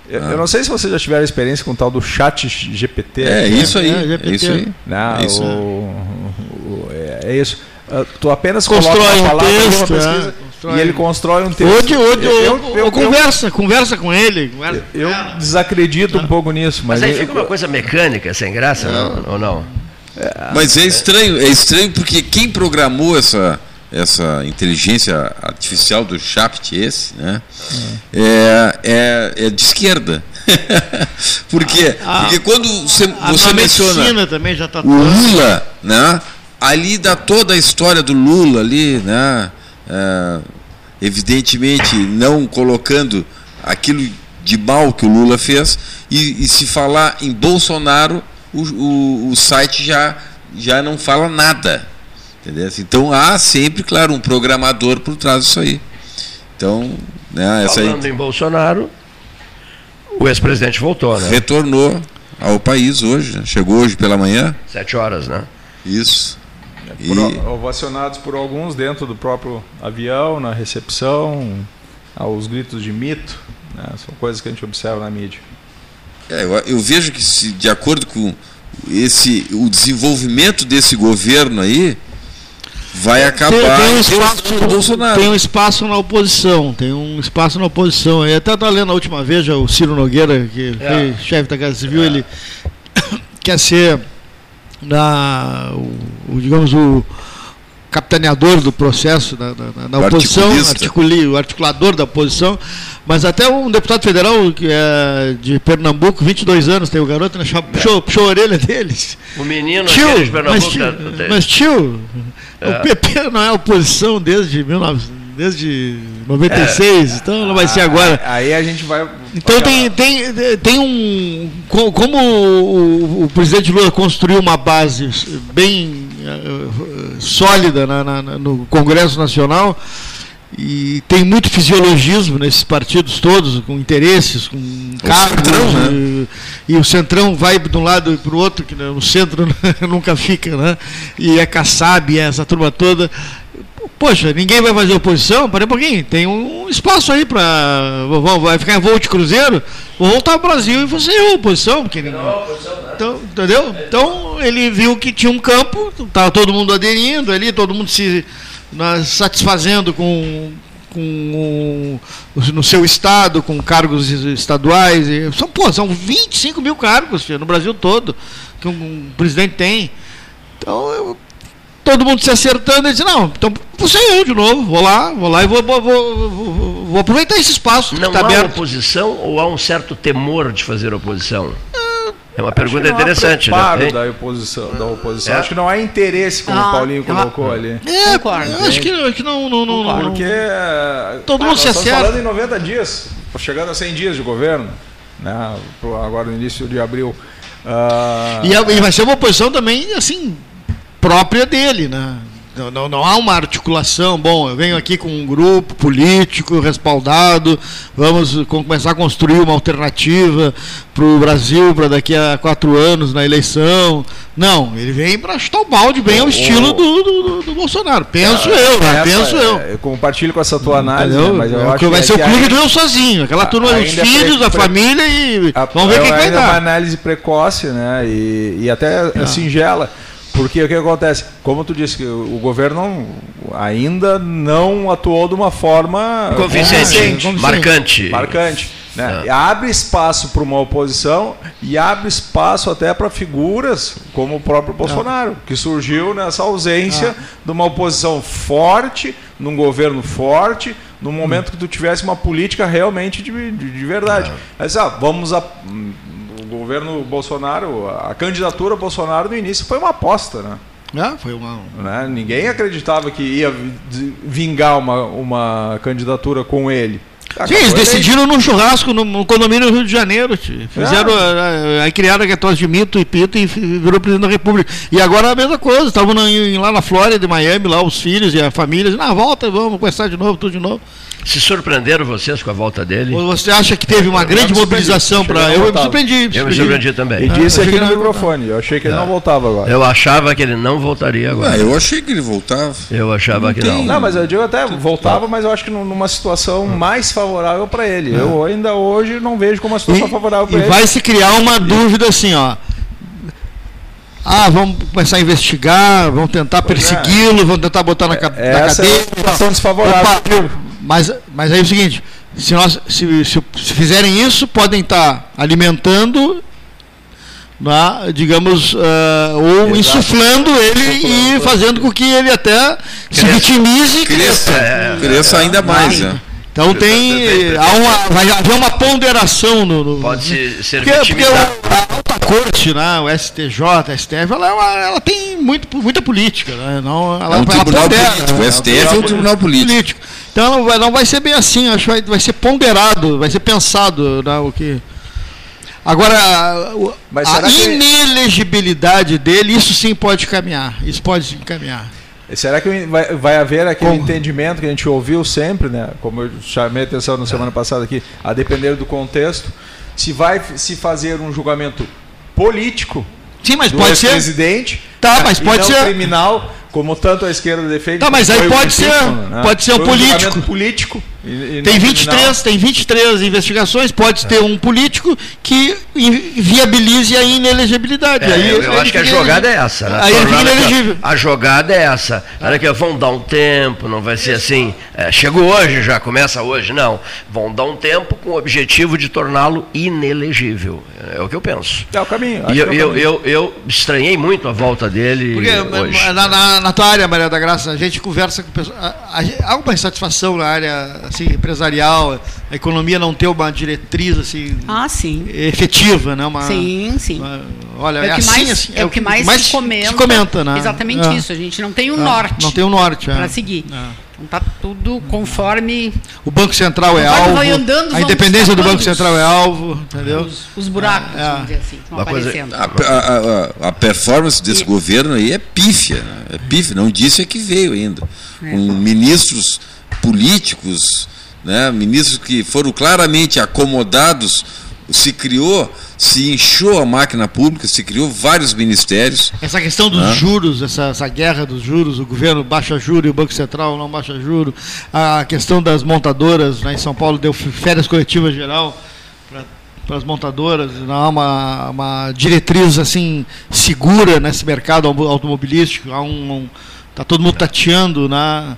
Eu, eu, não sei se vocês já tiveram experiência com o tal do chat GPT. É, isso aí. É, é, isso aí. Não, é isso. O, o, é, é isso. Uh, tu apenas constrói coloca uma palavra, um texto, pesquisa, é, e ele constrói um texto. Hoje, hoje eu, eu, eu, conversa, conversa com ele. Conversa. Eu, desacredito um pouco nisso. Mas, mas aí fica uma coisa mecânica, sem graça, não, ou não? Mas é estranho, é estranho porque quem programou essa, essa inteligência artificial do ChatGPT esse, né? É, é, é de esquerda. porque, Ah, porque quando você, a- você a menciona também já tá o Lula, né? Ali dá toda a história do Lula ali, né? É, evidentemente não colocando aquilo de mal que o Lula fez e, e se falar em Bolsonaro o, o, o site já já não fala nada, entendeu? Então há sempre, claro, um programador por trás disso aí. Então, né? Essa aí Falando em Bolsonaro, o ex-presidente voltou, né? retornou ao país hoje, né? chegou hoje pela manhã. Sete horas, né? Isso. Por, E- ovacionados por alguns dentro do próprio avião, na recepção, aos gritos de mito. né? São coisas que a gente observa na mídia. É, eu, eu vejo que se, de acordo com esse o desenvolvimento desse governo aí vai acabar Tem, tem um espaço, do Bolsonaro. tem um espaço na oposição, tem um espaço na oposição. Eu até estava lendo a última vez já o Ciro Nogueira, que É. foi chefe da Casa Civil, ele quer ser na, o, o, digamos, o capitaneador do processo na, na- na oposição, articuli, o articulador da oposição, mas até um deputado federal que é de Pernambuco, 22 anos, tem o garoto, né, puxou, puxou a orelha deles. O menino Tio, aquele de mas Pernambuco. tio, né? mas tio, É. o PP não é oposição desde 19, desde 96, então não vai ser agora. Aí a gente vai. Então tem, tem, tem um. co- Como o, o presidente Lula construiu uma base bem eh, sólida na- na- no Congresso Nacional e tem muito fisiologismo nesses partidos todos, com interesses, com cargos. Né? e, e o Centrão vai de um lado e para o outro, que no centro nunca fica, né? E é Kassab, é essa turma toda. Poxa, ninguém vai fazer oposição? Para um pouquinho, tem um espaço aí para. Vai ficar em voo de cruzeiro? Vou voltar ao Brasil e você é oposição. Porque ninguém... então, entendeu? Então ele viu que tinha um campo, estava todo mundo aderindo ali, todo mundo se satisfazendo com, com no seu estado, com cargos estaduais. São, pô, são 25 mil cargos filho, no Brasil todo que um, um presidente tem. Então eu todo mundo se acertando, ele disse, não, então ser eu de novo, vou lá, vou lá e vou, vou, vou, vou- vou aproveitar esse espaço Não está há aberto. oposição ou há um certo temor de fazer oposição? É uma Acho pergunta que não há interessante, né? da oposição. Da oposição. É. Acho que não há interesse, como Ah, o Paulinho colocou ali. É, eu acho que, acho que não, não, não, não- Porque. Todo ah, mundo nós se estamos acerta. falando em 90 dias, chegando a 100 dias de governo, né, agora no início de abril. Ah, E, e vai ser uma oposição também, assim, própria dele, né? Não, não, não há uma articulação. Bom, eu venho aqui com um grupo político respaldado, vamos com- começar a construir uma alternativa para o Brasil para daqui a quatro anos na eleição. Não, ele vem para chutar o balde bem ao estilo do, do, do- do Bolsonaro. Penso eu, né? Penso eu. é, Eu compartilho com essa tua análise, né, mas eu É acho que vai é ser o clube ainda- do eu sozinho, aquela turma dos é filhos, da família e A- vamos ver o que, que vai ainda é uma dar. análise precoce, né? E, e até Ah. singela. Porque o que acontece? Como tu disse, que o governo ainda não atuou de uma forma Convincente, marcante. Marcante. Né? E Abre espaço para uma oposição e abre espaço até para figuras como o próprio Bolsonaro, que surgiu nessa ausência Ah. de uma oposição forte, num governo forte, no momento que tu tivesse uma política realmente de, de, de verdade. Mas, ah, vamos a, governo Bolsonaro, a candidatura Bolsonaro no início foi uma aposta, né? Ah, foi uma... Né? Ninguém acreditava que ia vi- vingar uma, uma candidatura com ele. Sim, eles decidiram num churrasco no, no condomínio do Rio de Janeiro. tio. Fizeram, ah, aí criaram aquele troço de mito e pito e virou presidente da República. E agora é a mesma coisa, estavam lá na Flórida, em Miami, lá os filhos e a família, na volta, vamos começar de novo, tudo de novo. Se surpreenderam vocês com a volta dele? Ou você acha que teve uma grande mobilização para. Eu me surpreendi. Eu me surpreendi também. E Ah, disse eu aqui no não- microfone. Eu achei que ele não voltava agora. Eu achava que ele não voltaria agora. Ah, eu achei que ele voltava. Eu achava que não. Não, mas eu digo até voltava, mas eu acho que num- numa situação mais desfavorável para ele. É. Eu ainda hoje não vejo como uma situação e, favorável para ele. E vai se criar uma dúvida assim, ó. Ah, vamos começar a investigar, vamos tentar é. persegui-lo, vamos tentar botar na, na cadeia. Essa é uma situação desfavorável. Mas, mas aí é o seguinte, se, nós, se, se, se fizerem isso, podem estar alimentando né, digamos, uh, ou Exato. insuflando ele e fazendo com que ele até cresça. se vitimize e cresça. É, cresça é, ainda mais. É. Então tem. Há uma, vai haver uma ponderação no. no Pode ser, ser porque, porque a alta corte, né, o STJ, a STF, ela, ela, ela tem muito, muita política. Né, não, ela, é um tribunal pondera, político. Né, o STF é um tribunal político. político. Então não vai, não vai ser bem assim, acho que vai, vai ser ponderado, vai ser pensado né, o que. Agora, a inelegibilidade que... dele, isso sim pode caminhar. Isso pode caminhar. Será que vai, vai haver aquele Como? entendimento que a gente ouviu sempre, né? Como eu chamei a atenção na semana passada aqui, a depender do contexto, se vai se fazer um julgamento político Sim, mas pode ser presidente, tá, mas pode ser criminal como tanto a esquerda defende. Tá, mas aí pode ser, né? pode ser um político. político. E, e tem 23, tem 23 investigações, pode é. ter um político que viabilize a inelegibilidade. É, aí, eu, eu acho que a jogada é essa. Né? Aí ele A jogada é essa. Olha que vão dar um tempo, não vai ser assim. É, chegou hoje, já começa hoje. Não. Vão dar um tempo com o objetivo de torná-lo inelegível. É o que eu penso. É o caminho. E eu, é eu, caminho. eu, eu, estranhei muito a volta dele. Porque hoje. Na, na, na tua área, Maria da Graça, a gente conversa com pessoas. Há uma insatisfação na área assim, empresarial, a economia não ter uma diretriz assim, ah, sim. efetiva, né? Uma, sim, sim. Uma, olha, é, é, assim, mais, assim, é, o que mais, mais se, comenta, se comenta né? Exatamente é. isso. A gente não tem o um norte. Não tem o um norte. É. Para seguir. É. Então tudo conforme. O Banco Central é alvo. Vai andando, a independência do Banco Central é alvo, entendeu? Os, os buracos, é. vamos dizer assim, Uma aparecendo. Coisa, a, a, a, performance desse e... governo aí é pífia. Né? É pífia, não disse é que veio ainda. É. Com ministros políticos né, ministros que foram claramente acomodados, se criou, se inchou a máquina pública, se criou vários ministérios. Essa questão dos né? juros, essa, essa, guerra dos juros, o governo baixa juros e o Banco Central não baixa juros, a questão das montadoras, né, em São Paulo deu férias coletivas geral para as montadoras, não há uma, uma diretriz assim segura nesse mercado automobilístico, há um, um tá todo mundo tateando né?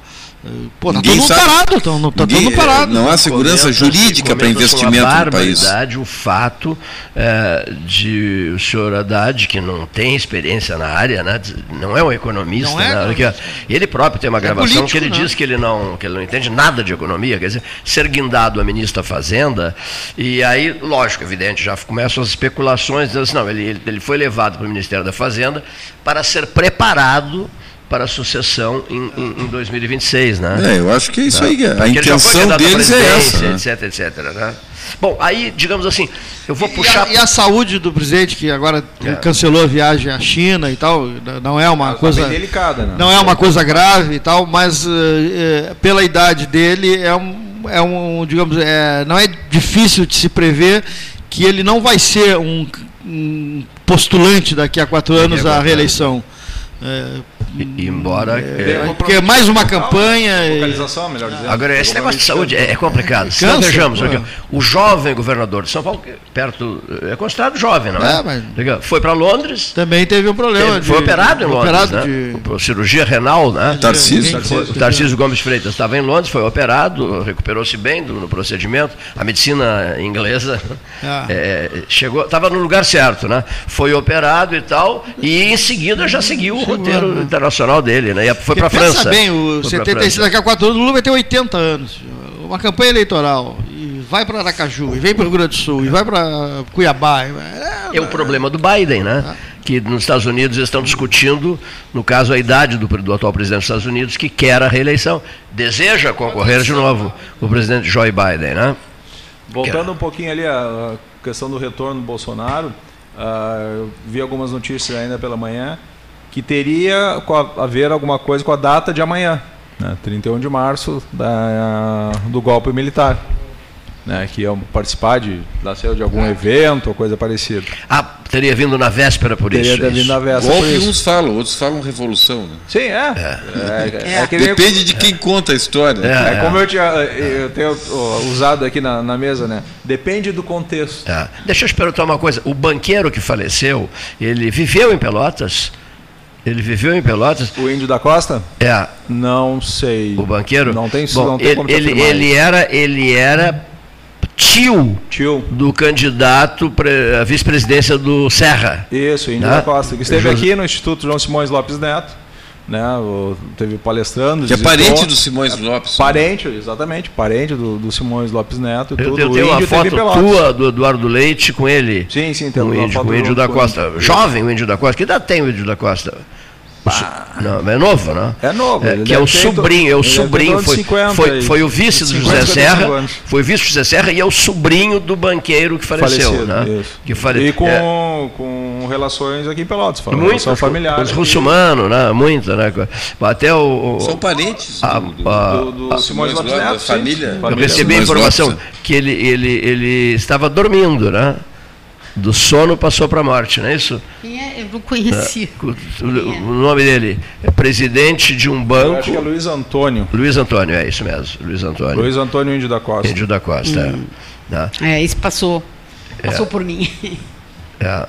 Pô, tá ninguém todo sabe, parado, tá, tá ninguém, todo parado. Não há segurança comenta, jurídica para investimento no país. o fato é, de o senhor Haddad, que não tem experiência na área, né, não é um economista, não é, né, que, ele próprio tem uma é gravação político, que ele né? diz que ele, não, que ele não entende nada de economia, quer dizer, ser guindado a ministra da Fazenda, e aí, lógico, evidente, já começam as especulações, dizendo assim, não, ele, ele foi levado para o Ministério da Fazenda para ser preparado para a sucessão em, em, em 2026, né? É, eu acho que é isso aí. A Porque intenção deles é essa. Né? Etc, etc, né? Bom, aí, digamos assim, eu vou e, puxar. E a, e a, saúde do presidente, que agora é. cancelou a viagem à China e tal, não é uma coisa. delicada, né? Não é uma coisa grave e tal, mas uh, pela idade dele é um, é um digamos, é, não é difícil de se prever que ele não vai ser um, um postulante daqui a quatro anos à reeleição. É, embora é, é, porque é mais uma campanha localização melhor dizendo agora esse negócio de saúde é, é complicado. Se não. vejamos aqui, o jovem governador de São Paulo perto é considerado jovem não é, é mas... foi para Londres. Também teve um problema teve, de, foi operado em Londres operado né? de... cirurgia renal né? Tarcísio Tarcísio, Tarcísio Gomes Freitas estava em Londres foi operado recuperou-se bem do, no procedimento. A medicina inglesa ah. é, chegou estava no lugar certo né? Foi operado e tal e em seguida já seguiu o roteiro internacional dele, né? E foi para a França. bem, o 76 daqui a quatro anos, o Lula vai ter 80 anos. Uma campanha eleitoral. E vai para Aracaju, e vem para o Rio Grande do Sul, e vai para Cuiabá. É, é, o problema do Biden, né? Que nos Estados Unidos estão discutindo, no caso, a idade do, do atual presidente dos Estados Unidos, que quer a reeleição. Deseja concorrer de novo o presidente Joe Biden, né? Voltando um pouquinho ali a questão do retorno do Bolsonaro, uh, eu vi algumas notícias ainda pela manhã que teria a ver alguma coisa com a data de amanhã, né, 31 de março da, do golpe militar. né, que iam participar de, de algum evento ou coisa parecida. Ah, teria vindo na véspera por teria isso. Teria vindo na véspera Golpe por isso. uns falam, outros falam revolução. Né? Sim, é. é. é Depende de quem conta a história. É, como eu, tinha, eu tenho usado aqui na, na mesa, né? Depende do contexto. Deixa eu te perguntar uma coisa. O banqueiro que faleceu, ele viveu em Pelotas? Ele viveu em Pelotas? O índio da Costa? É. Não sei. O banqueiro? Não tem, Bom, não tem ele, como ele, ele era, ele era tio, tio. do candidato à vice-presidência do Serra. Isso, Índio né? da Costa, que esteve José... aqui no Instituto João Simões Lopes Neto. Né, o, teve palestrando. Que é parente do Simões Lopes. Parente, exatamente, parente do, do Simões Lopes Neto. Eu, tudo. eu tenho uma foto tua do Eduardo Leite com ele. Sim, sim, tem com o índio, com o índio da Costa. Jovem o índio da Costa. Que idade tem o índio da Costa? Não, é novo, né? É novo. É, que é o sobrinho, é o sobrinho, foi, 50, foi, foi o vice do José Serra, foi o vice do José Serra e é o sobrinho do banqueiro que faleceu, Falecido, né? Isso. Que fale... E com, é... com relações aqui em Pelotas, muito, relação familiar. Os russumanos, né? Muito, né? Até o, o São parentes a, do, a, do, do, do Simões Lopes Neto, família. Eu recebi a informação que ele, ele, ele estava dormindo, né? Do sono passou para a morte, não é isso? Quem é? Eu não conhecia. O, o, o nome dele é presidente de um banco. Eu acho que é Luiz Antônio. Luiz Antônio, é isso mesmo. Luiz Antônio. Luiz Antônio Índio da Costa. Índio da Costa, hum. é. É, esse passou. Passou é. por mim. É.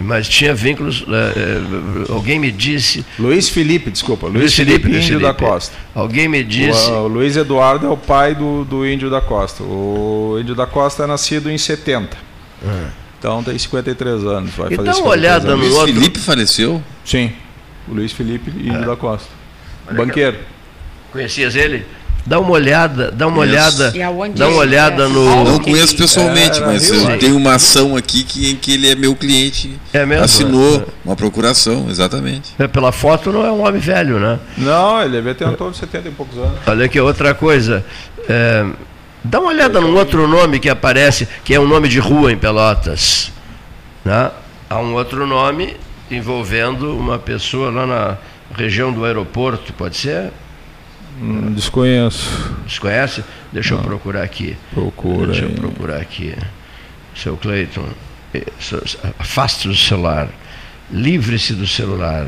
Mas tinha vínculos. É, alguém me disse. Luiz Felipe, desculpa. Luiz, Luiz Felipe, Felipe Índio Felipe. da Costa. Alguém me disse. O, o, Luiz Eduardo é o pai do, do Índio da Costa. O Índio da Costa é nascido em 70. Ah. Então tem 53 anos. Vai e fazer dá uma olhada anos. no Luiz outro. Felipe faleceu? Sim. O Luiz Felipe Índio É. da Costa. Olha Banqueiro. Conhecias ele? Dá uma olhada, dá uma olhada, E aonde dá uma é? olhada É. no. Não conheço pessoalmente, mas eu tenho uma ação aqui que, em que ele é meu cliente. É mesmo? Assinou uma procuração, exatamente. É, Pela foto não é um homem velho, né? Não, ele deve ter em torno de 70 e poucos anos. Olha aqui outra coisa. É, dá uma olhada num outro nome que aparece, que é um nome de rua em Pelotas. Né? Há um outro nome envolvendo uma pessoa lá na região do aeroporto, pode ser? Hum, desconheço. Desconhece? Deixa eu procurar aqui. Procura Deixa eu aí. procurar aqui. Seu Cleiton, eh, afaste o celular. Livre-se do celular.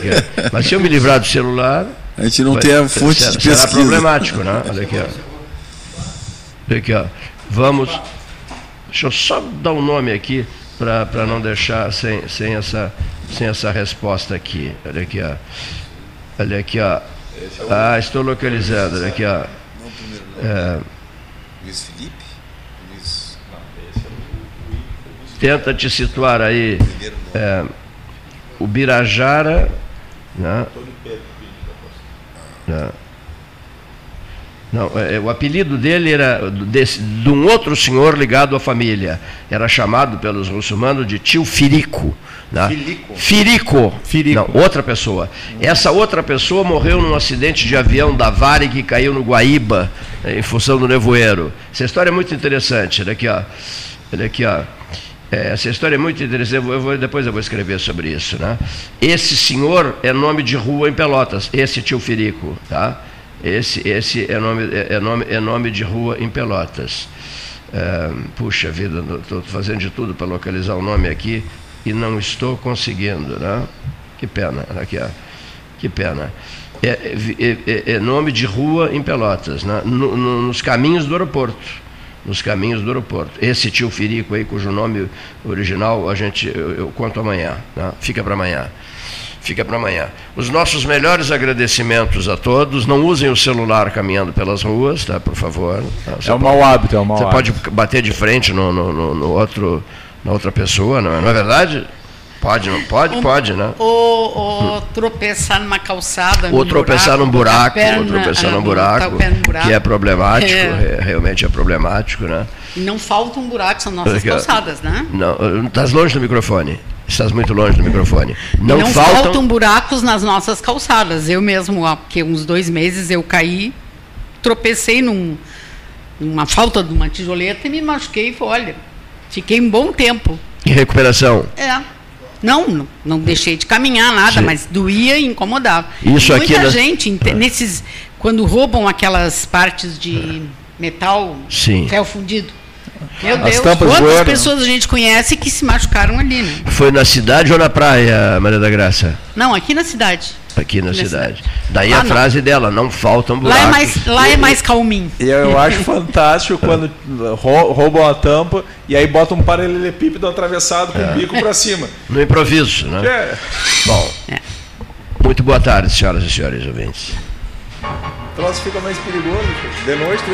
Mas se eu me livrar do celular. A gente não vai- tem a fonte será, de será pesquisa. problemático, né? Olha aqui, ó. Olha aqui, ó. Vamos. Deixa eu só dar um nome aqui para não deixar sem, sem, essa, sem essa resposta aqui. Olha aqui, ó. Olha aqui, ó. Ah, estou localizando. Olha aqui, ó. É, Luiz Felipe? Luiz... tenta te situar aí. É, o Birajara. Né? Né? Não, é, o apelido dele era desse, de um outro senhor ligado à família. Era chamado pelos muçulmanos de tio Firico. Né? Filico. Firico. Firico. Não, outra pessoa. Essa outra pessoa morreu num acidente de avião da Vare que caiu no Guaíba, em função do nevoeiro. Essa história é muito interessante. Olha aqui, ó. Olha aqui, ó. É, essa história é muito interessante. Eu vou- depois eu vou escrever sobre isso. Né? Esse senhor é nome de rua em Pelotas. Esse tio Firico. Tá? Esse, esse é, nome, é, é nome, é nome de rua em Pelotas. É, puxa vida, estou fazendo de tudo para localizar o nome aqui e não estou conseguindo. Né? Que pena. Aqui, ó. Que pena. É, é- é- é nome de rua em Pelotas, né? No- no- nos caminhos do aeroporto. Nos caminhos do aeroporto. Esse tio Firico aí, cujo nome original a gente eu, eu conto amanhã. né? Fica para amanhã. Fica para amanhã. Os nossos melhores agradecimentos a todos. Não usem o celular caminhando pelas ruas, tá? Por favor. tá? Você É um mau hábito, é um mau Você hábito. pode bater de frente no, no- no- no outro, na outra pessoa, não é, não é verdade? Pode, não pode? Pode, né? Ou, ou tropeçar numa calçada. Ou num tropeçar num botar a buraco, perna, ou tropeçar ah, num buraco, buraco. que é problemático, É. é, realmente é problemático, né? E não faltam buracos nas nossas calçadas, né? Não, estás longe do microfone. Estás muito longe do microfone. Não, Não, faltam, faltam... buracos nas nossas calçadas. Eu mesmo, há que uns dois meses, eu caí, tropecei num, numa falta de uma tijoleta e me machuquei. Olha, fiquei um bom tempo. em recuperação. É. Não, não, não deixei de caminhar nada, Sim. mas doía e incomodava. Isso E aqui Muita nas- gente, inte- nesses, quando roubam aquelas partes de metal, Sim. ferro fundido. Meu As Deus, tampas quantas voando. pessoas a gente conhece que se machucaram ali, né? Foi na cidade ou na praia, Maria da Graça? Não, aqui na cidade. Aqui na Na cidade. Daí Lá a não. frase dela, não faltam Lá buracos. é mais, lá é mais calminho. E eu acho fantástico quando rou- roubam a tampa e aí botam um paralelepípedo atravessado com É. o bico pra cima. No improviso, né? É. Bom, muito boa tarde, senhoras e senhores ouvintes. O troço fica mais perigoso. De noite tu